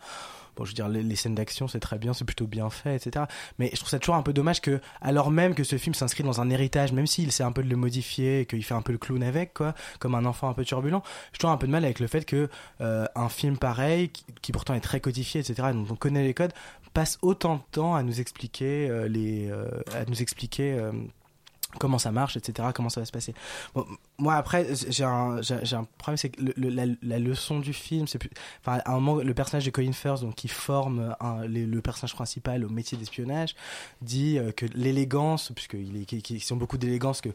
Bon, je veux dire, les, scènes d'action, c'est très bien, c'est plutôt bien fait, etc. Mais je trouve ça toujours un peu dommage que, alors même que ce film s'inscrit dans un héritage, même s'il essaie un peu de le modifier, et qu'il fait un peu le clown avec, quoi, comme un enfant un peu turbulent, j'ai toujours un peu de mal avec le fait que euh, un film pareil, qui, qui pourtant est très codifié, etc., dont on connaît les codes, passe autant de temps à nous expliquer euh, les, euh, à nous expliquer. Comment ça marche, etc., comment ça va se passer. Moi, après, j'ai un, problème, c'est que la, leçon du film, c'est plus. Enfin, à un moment, le personnage de Colin Firth, donc, qui forme le personnage principal au métier d'espionnage, dit euh, que l'élégance, puisqu'ils qu'- qu'ils ont beaucoup d'élégance, que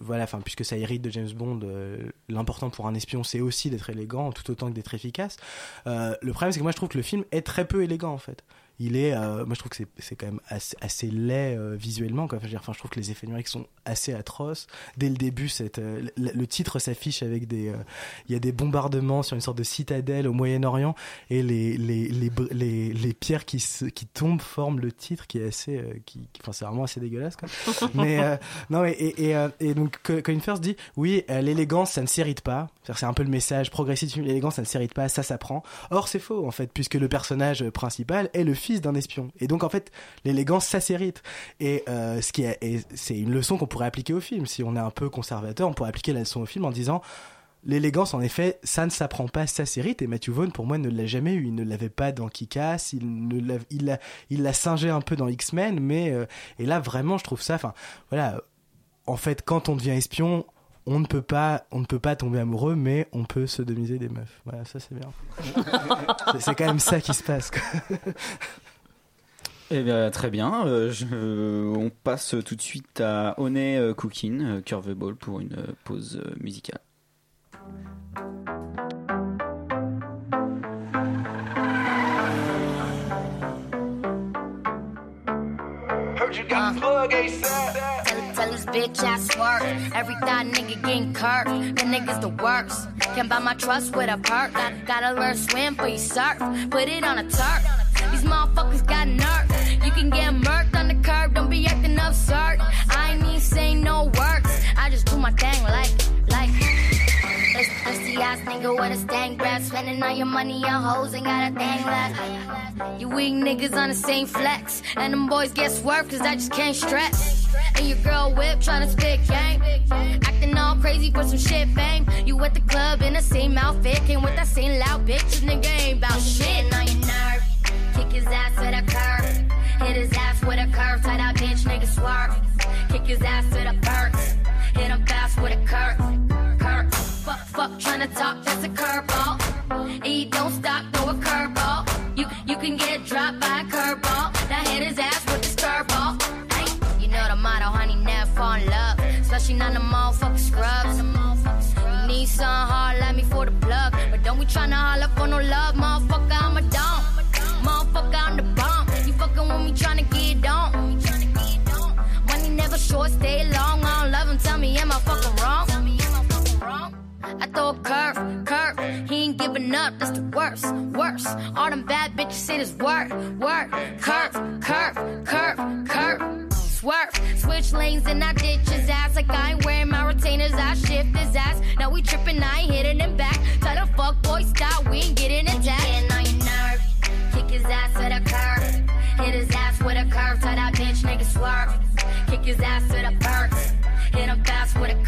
voilà, enfin, puisque ça hérite de James Bond, euh, l'important pour un espion, c'est aussi d'être élégant, tout autant que d'être efficace. Euh, le problème, c'est que moi, je trouve que le film est très peu élégant, en fait il est euh, moi je trouve que c'est- quand même assez, assez laid euh, visuellement quoi. Enfin, je veux dire, enfin, je trouve que les effets numériques sont assez atroces dès le début cette, euh, le, titre s'affiche avec des il y a des bombardements sur une sorte de citadelle au Moyen-Orient et les les, les, les, les pierres qui, se, qui tombent forment le titre qui est assez qui, qui- enfin c'est vraiment assez dégueulasse quoi. mais non et, et, et, et donc Co- Colin Firth dit oui l'élégance ça ne s'hérite pas c'est un peu le message progressif du film l'élégance ça ne s'hérite pas ça s'apprend or c'est faux en fait puisque le personnage principal est le fils d'un espion et donc en fait l'élégance ça et euh, ce qui est, c'est une leçon qu'on pourrait appliquer au film si on est un peu conservateur on pourrait appliquer la leçon au film en disant L'élégance, en effet, ça ne s'apprend pas, ça s'hérite. Et Matthew Vaughn, pour moi, ne l'a jamais eu. Il ne l'avait pas dans Kick-Ass, il ne l'a, il l'a, il singé un peu dans X-Men, mais euh, et là vraiment, je trouve ça. Enfin, voilà. En fait, quand on devient espion, on ne peut pas, on ne peut pas tomber amoureux, mais on peut sodomiser des meufs. Voilà, ça c'est bien. c'est, quand même ça qui se passe. quoi. Eh bien, très bien. Euh, je- on passe tout de suite à Honey euh, Cooking, euh, Curveball, pour une euh, pause euh, musicale. Heard you got the plug ASAP. Bitch I swerve. Every thought nigga getting curved. The niggas the worst. Can't buy my trust with a perk. Got, gotta learn swim for you surf. Put it on a turf. These motherfuckers got nerve. You can get murked on the curb. Don't be acting absurd. I ain't even saying no words. I just do my thing like, like. Pussy ass nigga with a stank breath. Spending all your money on hoes ain't got a thing left. You weak niggas on the same flex. And them boys get swerved cause I just can't stress. And your girl whip tryna spit gang. Acting all crazy for some shit, fame. You at the club in the same outfit, came with that same loud bitch. This nigga ain't about shit. on your nerve. Kick his ass to the curb. Hit his ass with a curve. Tie that bitch, nigga swerve. Kick his ass to the birds. Hit him fast with a. Curve. Fuck, fuck, tryna talk, that's a curveball. And you don't stop, He up, that's the worst, worst. All them bad bitches say this work, word. Curve, curve, curve, curve. Swerve, switch lanes and I ditch his ass like I ain't wearing my retainers. I shift his ass. Now we tripping, I ain't hitting him back. Tell the fuck boy stop, we ain't getting attacked. Getting on your nerve. Kick his ass to the curb. Hit his ass with a curve. Tell that bitch nigga swerve. Kick his ass to the birds. Hit him fast with a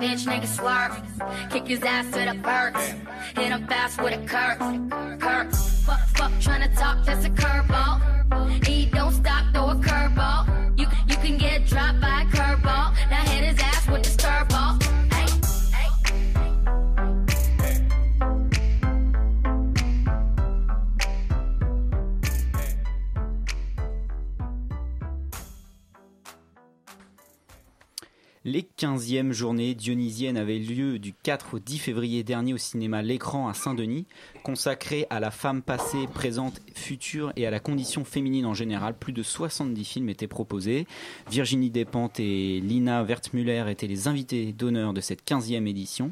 bitch, nigga swerve. Kick his ass to the birds. Hit him fast with a curve. 15e journées dionysiennes avaient lieu du 4 au 10 février dernier au cinéma L'écran à Saint-Denis, consacré à la femme passée, présente, future et à la condition féminine en général. Plus de 70 films étaient proposés. Virginie Despentes et Lina Wertmüller étaient les invités d'honneur de cette 15e édition.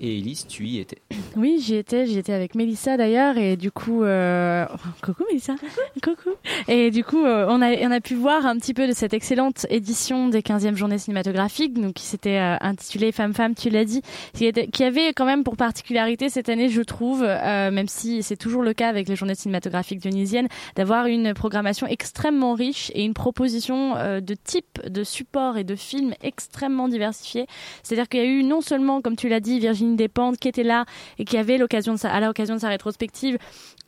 Et Elise, tu y étais. Oui, j'y étais, j'y étais avec Mélissa d'ailleurs, et du coup, euh... coucou Mélissa, coucou. Et du coup, euh, on, a, on a pu voir un petit peu de cette excellente édition des 15e journées cinématographiques, donc qui s'était euh, intitulée Femme Femme, tu l'as dit, qui, avait quand même pour particularité cette année, je trouve, euh, même si c'est toujours le cas avec les journées cinématographiques dionysiennes, d'avoir une programmation extrêmement riche et une proposition euh, de type de support et de films extrêmement diversifiés. C'est-à-dire qu'il y a eu non seulement, comme tu l'as dit, Virginie Despentes qui était là et qui avait l'occasion à l'occasion de sa rétrospective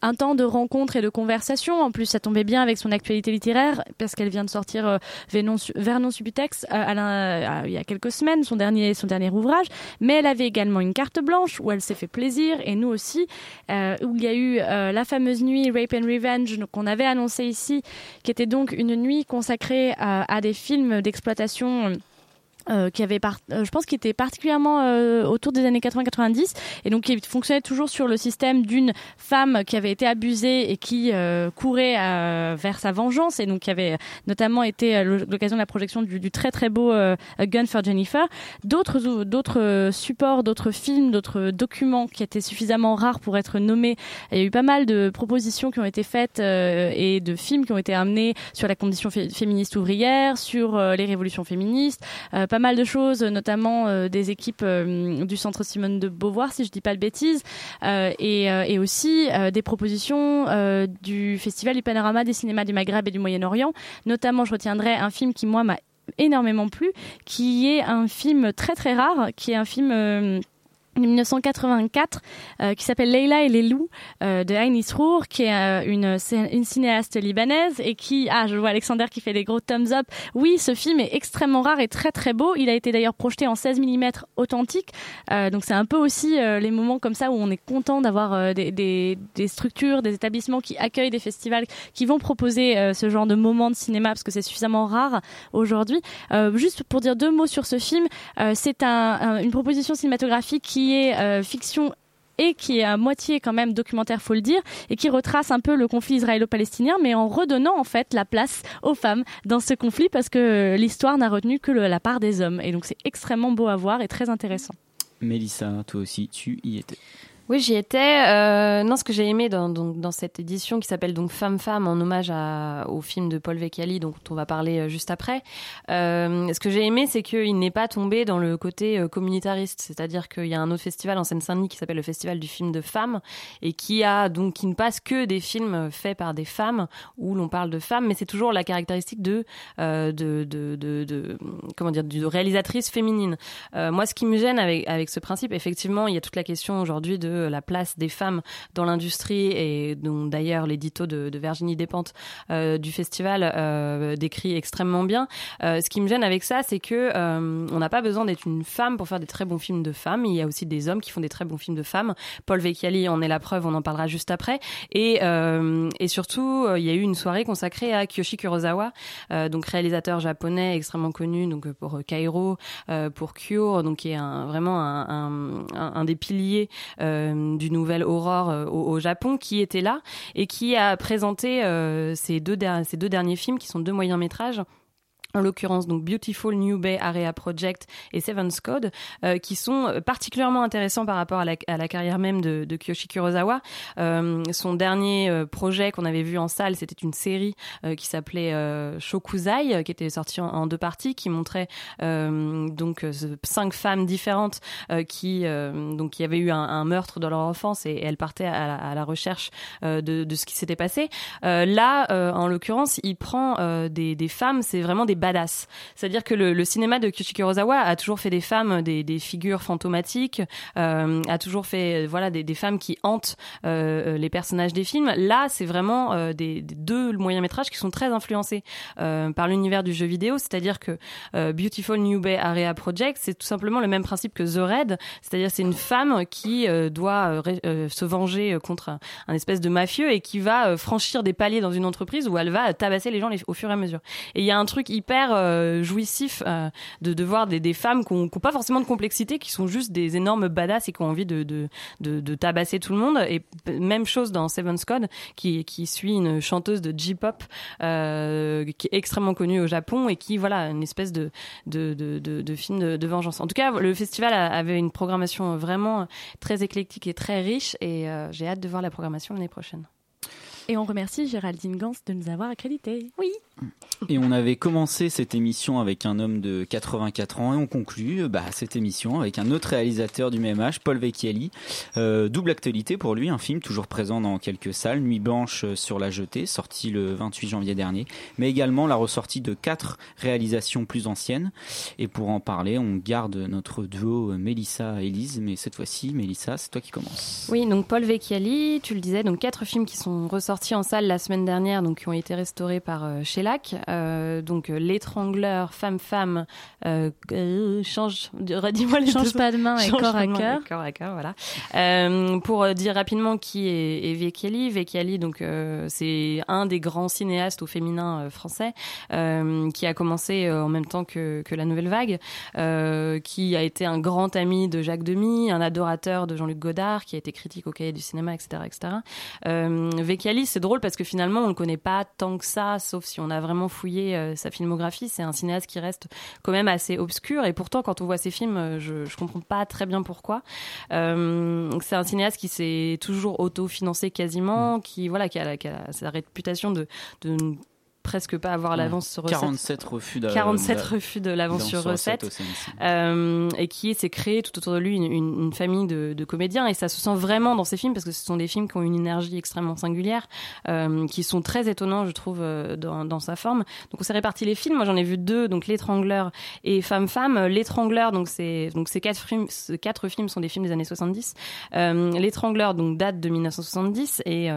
un temps de rencontre et de conversation. En plus, ça tombait bien avec son actualité littéraire parce qu'elle vient de sortir euh, Vernon, Subutex euh, il y a quelques semaines, son dernier, son dernier ouvrage. Mais elle avait également une carte blanche où elle s'est fait plaisir et nous aussi, euh, où il y a eu la fameuse nuit Rape and Revenge qu'on avait annoncée ici, qui était donc une nuit consacrée à des films d'exploitation. Euh, qui avait par- euh, je pense qu'il était particulièrement euh, autour des années 80-90 et donc qui fonctionnait toujours sur le système d'une femme qui avait été abusée et qui euh, courait euh, vers sa vengeance et donc qui avait notamment été euh, l'occasion de la projection du, du très très beau euh, Gun for Jennifer. D'autres d'autres euh, supports d'autres films d'autres documents qui étaient suffisamment rares pour être nommés il y a eu pas mal de propositions qui ont été faites euh, et de films qui ont été amenés sur la condition fé- féministe ouvrière sur euh, les révolutions féministes euh, pas mal de choses, notamment euh, des équipes euh, du centre Simone de Beauvoir, si je dis pas de bêtises, euh, et, euh, et aussi euh, des propositions euh, du Festival du Panorama des cinémas du Maghreb et du Moyen-Orient. Notamment, je retiendrai un film qui, moi, m'a énormément plu, qui est un film très très rare, qui est un film... euh, de 1984 euh, qui s'appelle Leila et les loups euh, de Ayn Isrour qui est euh, une, cinéaste libanaise et qui ah je vois Alexander qui fait des gros thumbs up. Oui ce film est extrêmement rare et très très beau. Il a été d'ailleurs projeté en 16 mm authentique donc c'est un peu aussi les moments comme ça où on est content d'avoir des, structures des établissements qui accueillent des festivals qui vont proposer ce genre de moments de cinéma parce que c'est suffisamment rare aujourd'hui. Juste pour dire deux mots sur ce film. C'est un, un- une proposition cinématographique qui est euh, fiction et qui est à moitié quand même documentaire, faut le dire, et qui retrace un peu le conflit israélo-palestinien, mais en redonnant en fait la place aux femmes dans ce conflit parce que l'histoire n'a retenu que la part des hommes. Et donc c'est extrêmement beau à voir et très intéressant. Mélissa, toi aussi, tu y étais. Oui, j'y étais. Euh, non, ce que j'ai aimé dans, donc, dans cette édition qui s'appelle donc Femme Femme en hommage à, au film de Paul Vecchiali, dont on va parler euh, juste après. Euh, ce que j'ai aimé, c'est qu'il n'est pas tombé dans le côté euh, communitariste, c'est-à-dire qu'il y a un autre festival en Seine-Saint-Denis qui s'appelle le Festival du film de femmes et qui a donc qui ne passe que des films faits par des femmes où l'on parle de femmes, mais c'est toujours la caractéristique de euh, de, de, de, de- comment dire de réalisatrice féminine. Euh, moi, ce qui me gêne avec avec ce principe, effectivement, il y a toute la question aujourd'hui de la place des femmes dans l'industrie et dont d'ailleurs l'édito de, Virginie Despentes euh, du festival euh, décrit extrêmement bien. Euh, ce qui me gêne avec ça, c'est que on n'a pas besoin d'être une femme pour faire des très bons films de femmes. Il y a aussi des hommes qui font des très bons films de femmes. Paul Vecchiali en est la preuve, on en parlera juste après. Et, et surtout, il y a eu une soirée consacrée à Kiyoshi Kurosawa, donc réalisateur japonais extrêmement connu, donc pour euh, pour Cure, donc qui est vraiment un des piliers euh, du nouvel Aurore euh, au, Japon, qui était là et qui a présenté euh, ces deux derniers films qui sont deux moyens métrages en l'occurrence donc Beautiful New Bay Area Project et Seven's Code, euh, qui sont euh, particulièrement intéressants par rapport à la, à la carrière même de, de Kiyoshi Kurosawa. Euh, son dernier euh, projet qu'on avait vu en salle, c'était une série euh, qui s'appelait euh, Shokuzai, qui était sortie en, deux parties, qui montrait donc cinq femmes différentes qui donc qui avaient eu un, un meurtre dans leur enfance et, elles partaient à la, à la recherche de, de ce qui s'était passé. Là, en l'occurrence, il prend des, des femmes, c'est vraiment des badass. C'est-à-dire que le, le cinéma de Kiyoshi Kurosawa a toujours fait des femmes, des, des figures fantomatiques, euh, a toujours fait euh, voilà des, des femmes qui hantent euh, euh, les personnages des films. Là, c'est vraiment euh, des, des deux moyens métrages qui sont très influencés euh, par l'univers du jeu vidéo. C'est-à-dire que euh, Beautiful New Bay Area Project, c'est tout simplement le même principe que The Red. C'est-à-dire c'est une femme qui euh, doit euh, euh, se venger euh, contre un, espèce de mafieux et qui va euh, franchir des paliers dans une entreprise où elle va euh, tabasser les gens au fur et à mesure. Et il y a un truc hyper euh, jouissif euh, de, de voir des, des femmes qui n'ont pas forcément de complexité, qui sont juste des énormes badass et qui ont envie de, de, de, de tabasser tout le monde. Et même chose dans Seven's Code, qui, qui suit une chanteuse de J-pop euh, qui est extrêmement connue au Japon et qui, voilà, une espèce de, de, de, de, de film de, de vengeance. En tout cas, le festival a- avait une programmation vraiment très éclectique et très riche et j'ai hâte de voir la programmation l'année prochaine. Et on remercie Géraldine Gans de nous avoir accrédités. Oui. Et on avait commencé cette émission avec un homme de 84 ans et on conclut euh, bah, cette émission avec un autre réalisateur du même âge, Paul Vecchiali. Euh, double actualité pour lui, un film toujours présent dans quelques salles, Nuit blanche euh, sur la jetée, sorti le 28 janvier dernier, mais également la ressortie de quatre réalisations plus anciennes. Et pour en parler, on garde notre duo euh, Mélissa-Élise, mais cette fois-ci, Mélissa, c'est toi qui commences. Oui, donc Paul Vecchiali, tu le disais, donc quatre films qui sont ressortis en salle la semaine dernière, donc qui ont été restaurés par euh, Euh, donc euh, L'étrangleur, Femme Femme, euh, euh, change, redis-moi les Change pas de main et corps à cœur. corps à cœur, voilà. Euh, pour dire rapidement qui est, est Vecchiali, Vecchiali, donc c'est un des grands cinéastes au féminin français qui a commencé en même temps que, que la Nouvelle Vague, qui a été un grand ami de Jacques Demy, un adorateur de Jean-Luc Godard, qui a été critique au cahier du cinéma, etc., etc. Vecchiali, c'est drôle parce que finalement on le connaît pas tant que ça, sauf si on a vraiment fouillé euh, sa filmographie. C'est un cinéaste qui reste quand même assez obscur et pourtant quand on voit ses films, euh, je, je comprends pas très bien pourquoi. Euh, c'est un cinéaste qui s'est toujours auto-financé quasiment, qui voilà, qui a, qui a sa réputation de, presque pas avoir l'avance sur recette. 47 refus de 47 de- refus de l'avance sur recette, euh, et qui s'est créé tout autour de lui une, une- une famille de, de comédiens et ça se sent vraiment dans ces films parce que ce sont des films qui ont une énergie extrêmement singulière, euh, qui sont très étonnants je trouve euh, dans, dans sa forme. Donc on s'est réparti les films. Moi j'en ai vu deux, donc l'étrangleur et Femme Femme. L'étrangleur donc donc ces quatre films, ces quatre films sont des films des années 70. Euh, l'étrangleur donc date de 1970 et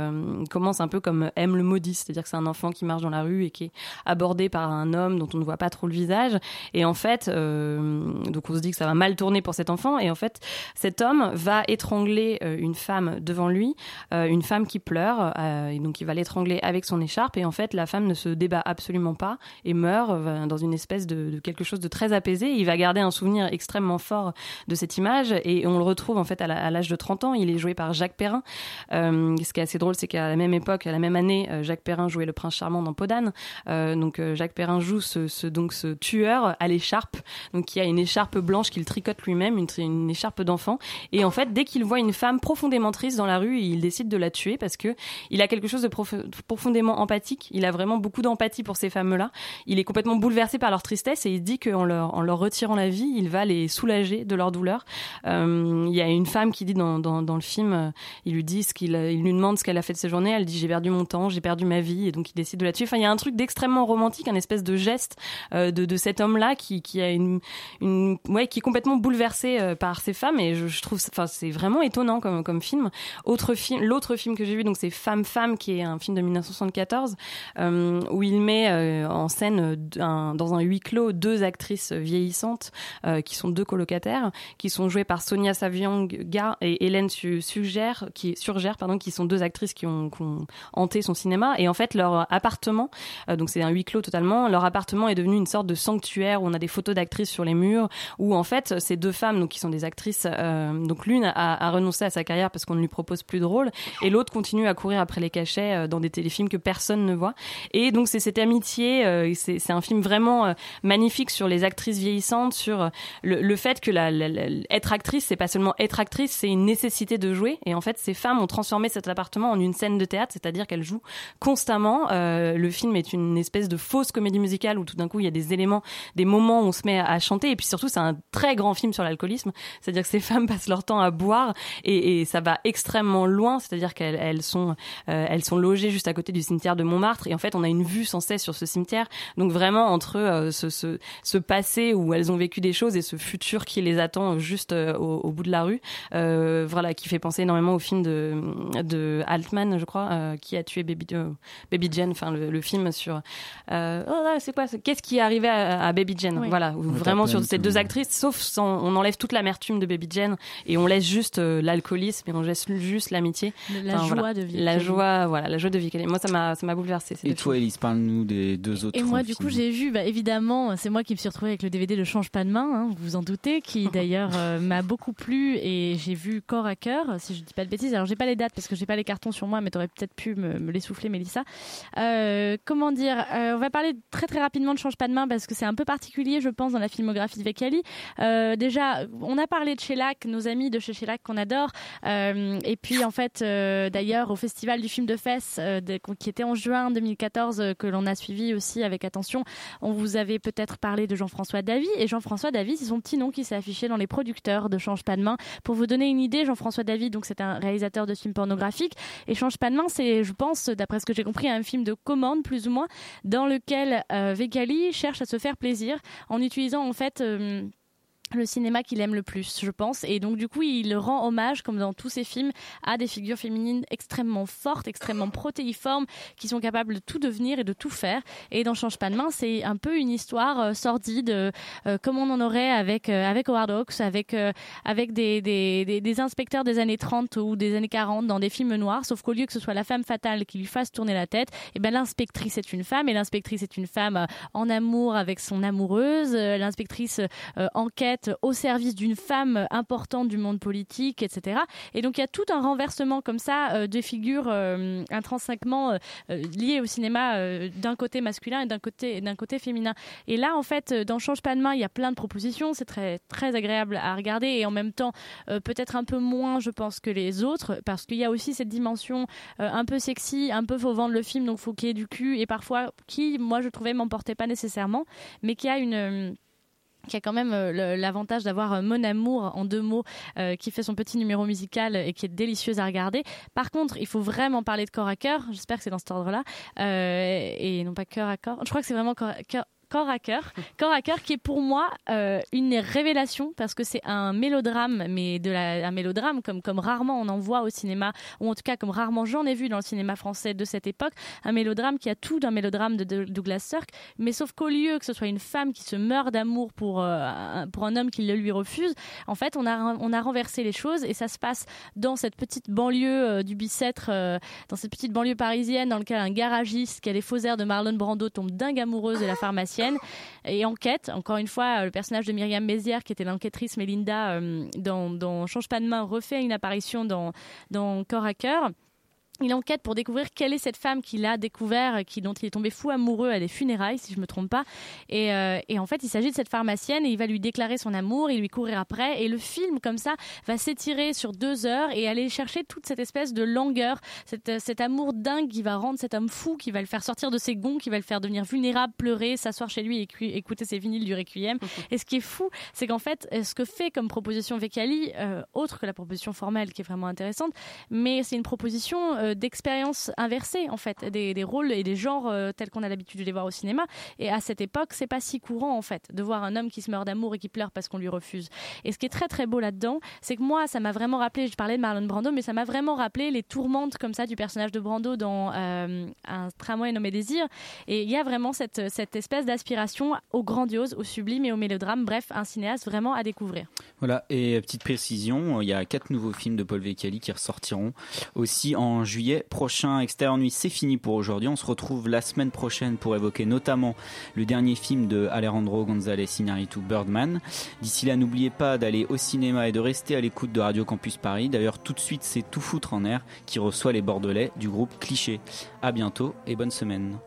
commence un peu comme M le maudit, c'est-à-dire que c'est un enfant qui marche dans la rue et qui est abordée par un homme dont on ne voit pas trop le visage. Et en fait, euh, donc on se dit que ça va mal tourner pour cet enfant. Et en fait, cet homme va étrangler euh, une femme devant lui, euh, une femme qui pleure. et donc il va l'étrangler avec son écharpe. Et en fait, la femme ne se débat absolument pas et meurt dans une espèce de, quelque chose de très apaisé. Il va garder un souvenir extrêmement fort de cette image et on le retrouve en fait à l'âge de 30 ans. Il est joué par Jacques Perrin. Ce qui est assez drôle, c'est qu'à la même époque, à la même année, Jacques Perrin jouait le prince charmant dans Podane. Euh, donc euh, Jacques Perrin joue ce, donc ce tueur à l'écharpe, donc qui a une écharpe blanche qu'il tricote lui-même, une, écharpe d'enfant. Et en fait, dès qu'il voit une femme profondément triste dans la rue, il décide de la tuer parce que il a quelque chose de prof- profondément empathique. Il a vraiment beaucoup d'empathie pour ces femmes-là. Il est complètement bouleversé par leur tristesse et il dit qu'en leur, en leur retirant la vie, il va les soulager de leur douleur. Euh, Il y a une femme qui dit dans, le film, il lui dit il lui demande ce qu'elle a fait de ses journées. Elle dit j'ai perdu mon temps, j'ai perdu ma vie, et donc il décide de la tuer. Enfin, il y a un truc d'extrêmement romantique, un espèce de geste euh, de, de cet homme-là qui, qui a une, une, ouais, qui est complètement bouleversé euh, par ces femmes. Et je, je trouve, enfin, c'est vraiment étonnant comme, comme film. Autre film, l'autre film que j'ai vu, donc c'est Femme Femme, qui est un film de 1974, euh, où il met en scène dans un huis clos deux actrices vieillissantes qui sont deux colocataires, qui sont jouées par Sonia Savianga et Hélène Su- Sugère, qui Surgère, pardon, qui sont deux actrices qui ont, qui ont hanté son cinéma. Et en fait, leur appartement, donc c'est un huis clos totalement, leur appartement est devenu une sorte de sanctuaire où on a des photos d'actrices sur les murs, où en fait ces deux femmes, donc qui sont des actrices, euh, donc l'une a, renoncé à sa carrière parce qu'on ne lui propose plus de rôle, et l'autre continue à courir après les cachets euh, dans des téléfilms que personne ne voit. Et donc c'est cette amitié, euh, c'est un film vraiment euh, magnifique sur les actrices vieillissantes, sur euh, le, fait que la, la- la- être actrice, c'est pas seulement être actrice, c'est une nécessité de jouer. Et en fait, ces femmes ont transformé cet appartement en une scène de théâtre, c'est-à-dire qu'elles jouent constamment. Euh, le film est une espèce de fausse comédie musicale où tout d'un coup il y a des éléments, des moments où on se met à, chanter. Et puis surtout, c'est un très grand film sur l'alcoolisme, c'est-à-dire que ces femmes passent leur temps à boire et, ça va extrêmement loin, c'est-à-dire qu'elles elles sont, euh, elles sont logées juste à côté du cimetière de Montmartre et en fait on a une vue sans cesse sur ce cimetière. Donc vraiment entre euh, ce, passé où elles ont vécu des choses et ce futur qui les attend juste euh, au, bout de la rue, voilà, qui fait penser énormément au film de, Altman, je crois, qui a tué Baby, Baby Jane, enfin le film sur euh, oh là, c'est quoi Qu'est-ce qui est arrivé à, à Baby Jane Oui. Voilà, vraiment sur ces de- deux actrices, sauf sans, on enlève toute l'amertume de Baby Jane et on laisse juste euh, l'alcoolisme et on laisse juste l'amitié. La Enfin, joie voilà. de vivre. La joie, voilà, la joie de vivre. Moi, ça m'a, ça m'a bouleversée. ces Et toi, Elise, parle-nous des deux autres. Et moi, du coup, j'ai vu, bah, évidemment, c'est moi qui me suis retrouvée avec le DVD de Change pas de main, hein, vous vous en doutez, qui d'ailleurs euh, m'a beaucoup plu et j'ai vu corps à cœur, si je dis pas de bêtises. Alors, j'ai pas les dates parce que j'ai pas les cartons sur moi, mais t'aurais peut-être pu me, me les souffler, Mélissa. Euh, comment dire euh, On va parler très très rapidement de Change pas de main parce que c'est un peu particulier, je pense, dans la filmographie de Vecchiali. Euh, déjà, on a parlé de Shellac, nos amis de chez Shellac qu'on adore. Euh, et puis, en fait, d'ailleurs, au Festival du film de Fès, qui était en juin 2014, euh, que l'on a suivi aussi avec attention, on vous avait peut-être parlé de Jean-François Davy. Et Jean-François Davy, c'est son petit nom qui s'est affiché dans les producteurs de Change pas de main. Pour vous donner une idée, Jean-François Davy, donc c'est un réalisateur de films pornographiques. Et Change pas de main, c'est, je pense, d'après ce que j'ai compris, un film de commande, plus ou moins, dans lequel euh, Vegali cherche à se faire plaisir en utilisant en fait. Le cinéma qu'il aime le plus, je pense. Et donc, du coup, il rend hommage, comme dans tous ses films, à des figures féminines extrêmement fortes, extrêmement protéiformes, qui sont capables de tout devenir et de tout faire. Et dans Change pas de main, c'est un peu une histoire euh, sordide, euh, euh, comme on en aurait avec, euh, avec Howard Hawks, avec, euh, avec des, des, des, inspecteurs des années 30 ou des années 40 dans des films noirs, sauf qu'au lieu que ce soit la femme fatale qui lui fasse tourner la tête, et ben l'inspectrice est une femme, et l'inspectrice est une femme en amour avec son amoureuse, l'inspectrice euh, au service d'une femme importante du monde politique, etc. Et donc il y a tout un renversement comme ça euh, de figures euh, intrinsèquement euh, liées au cinéma d'un côté masculin et d'un côté côté féminin. Et là en fait dans Change pas de main, il y a plein de propositions, c'est très très agréable à regarder et en même temps peut-être un peu moins je pense que les autres parce qu'il y a aussi cette dimension un peu sexy, un peu faut vendre le film donc faut qu'il y ait du cul et parfois qui moi je trouvais m'emportait pas nécessairement mais qui a une qui a quand même euh, l'avantage d'avoir euh, Mon Amour en deux mots, euh, qui fait son petit numéro musical et qui est délicieuse à regarder. Par contre, il faut vraiment parler de corps à cœur. J'espère que c'est dans cet ordre-là. Et non pas cœur à corps. Je crois que c'est vraiment corps, cœur, Corps à cœur. Corps à cœur qui est pour moi euh, une révélation parce que c'est un mélodrame, mais de la, un mélodrame comme, comme rarement on en voit au cinéma, ou en tout cas comme rarement j'en ai vu dans le cinéma français de cette époque. Un mélodrame qui a tout d'un mélodrame de, de Douglas Sirk, mais sauf qu'au lieu que ce soit une femme qui se meurt d'amour pour, euh, un- pour un homme qui le lui refuse, en fait, on a, on a renversé les choses et ça se passe dans cette petite banlieue euh, du Bicêtre, dans cette petite banlieue parisienne dans laquelle un garagiste qui a les faux airs de Marlon Brando tombe dingue amoureuse de la pharmacienne et enquête. Encore une fois, euh, le personnage de Myriam Mézières, qui était l'enquêtrice Mélinda euh, dans, dans Change pas de main, refait une apparition dans, dans Corps à cœur. Il enquête pour découvrir quelle est cette femme qu'il a découvert, qui, dont il est tombé fou amoureux à des funérailles, si je me trompe pas. Et, euh, et en fait, il s'agit de cette pharmacienne et il va lui déclarer son amour, il lui courir après. Et le film, comme ça, va s'étirer sur deux heures et aller chercher toute cette espèce de langueur, cette, euh, cet amour dingue qui va rendre cet homme fou, qui va le faire sortir de ses gonds, qui va le faire devenir vulnérable, pleurer, s'asseoir chez lui et écouter ses vinyles du Requiem. Et ce qui est fou, c'est qu'en fait, euh, ce que fait comme proposition Vecali, euh, autre que la proposition formelle qui est vraiment intéressante, mais c'est une proposition euh, d'expérience inversée en fait, des, des rôles et des genres euh, tels qu'on a l'habitude de les voir au cinéma. Et à cette époque, c'est pas si courant en fait de voir un homme qui se meurt d'amour et qui pleure parce qu'on lui refuse. Et ce qui est très très beau là-dedans, c'est que moi, ça m'a vraiment rappelé. Je parlais de Marlon Brando, mais ça m'a vraiment rappelé les tourmentes comme ça du personnage de Brando dans euh, un tramway nommé Désir. Et il y a vraiment cette, cette espèce d'aspiration au grandiose, au sublime et au mélodrame. Bref, un cinéaste vraiment à découvrir. Voilà, et euh, petite précision, il y a quatre nouveaux films de Paul Vecchiali qui ressortiront aussi en juillet prochain. Extérieur Nuit, c'est fini pour aujourd'hui. On se retrouve la semaine prochaine pour évoquer notamment le dernier film de Alejandro González Iñárritu, Birdman. D'ici là, n'oubliez pas d'aller au cinéma et de rester à l'écoute de Radio Campus Paris. D'ailleurs, tout de suite, c'est Tout foutre en air qui reçoit les Bordelais du groupe Cliché. À bientôt et bonne semaine.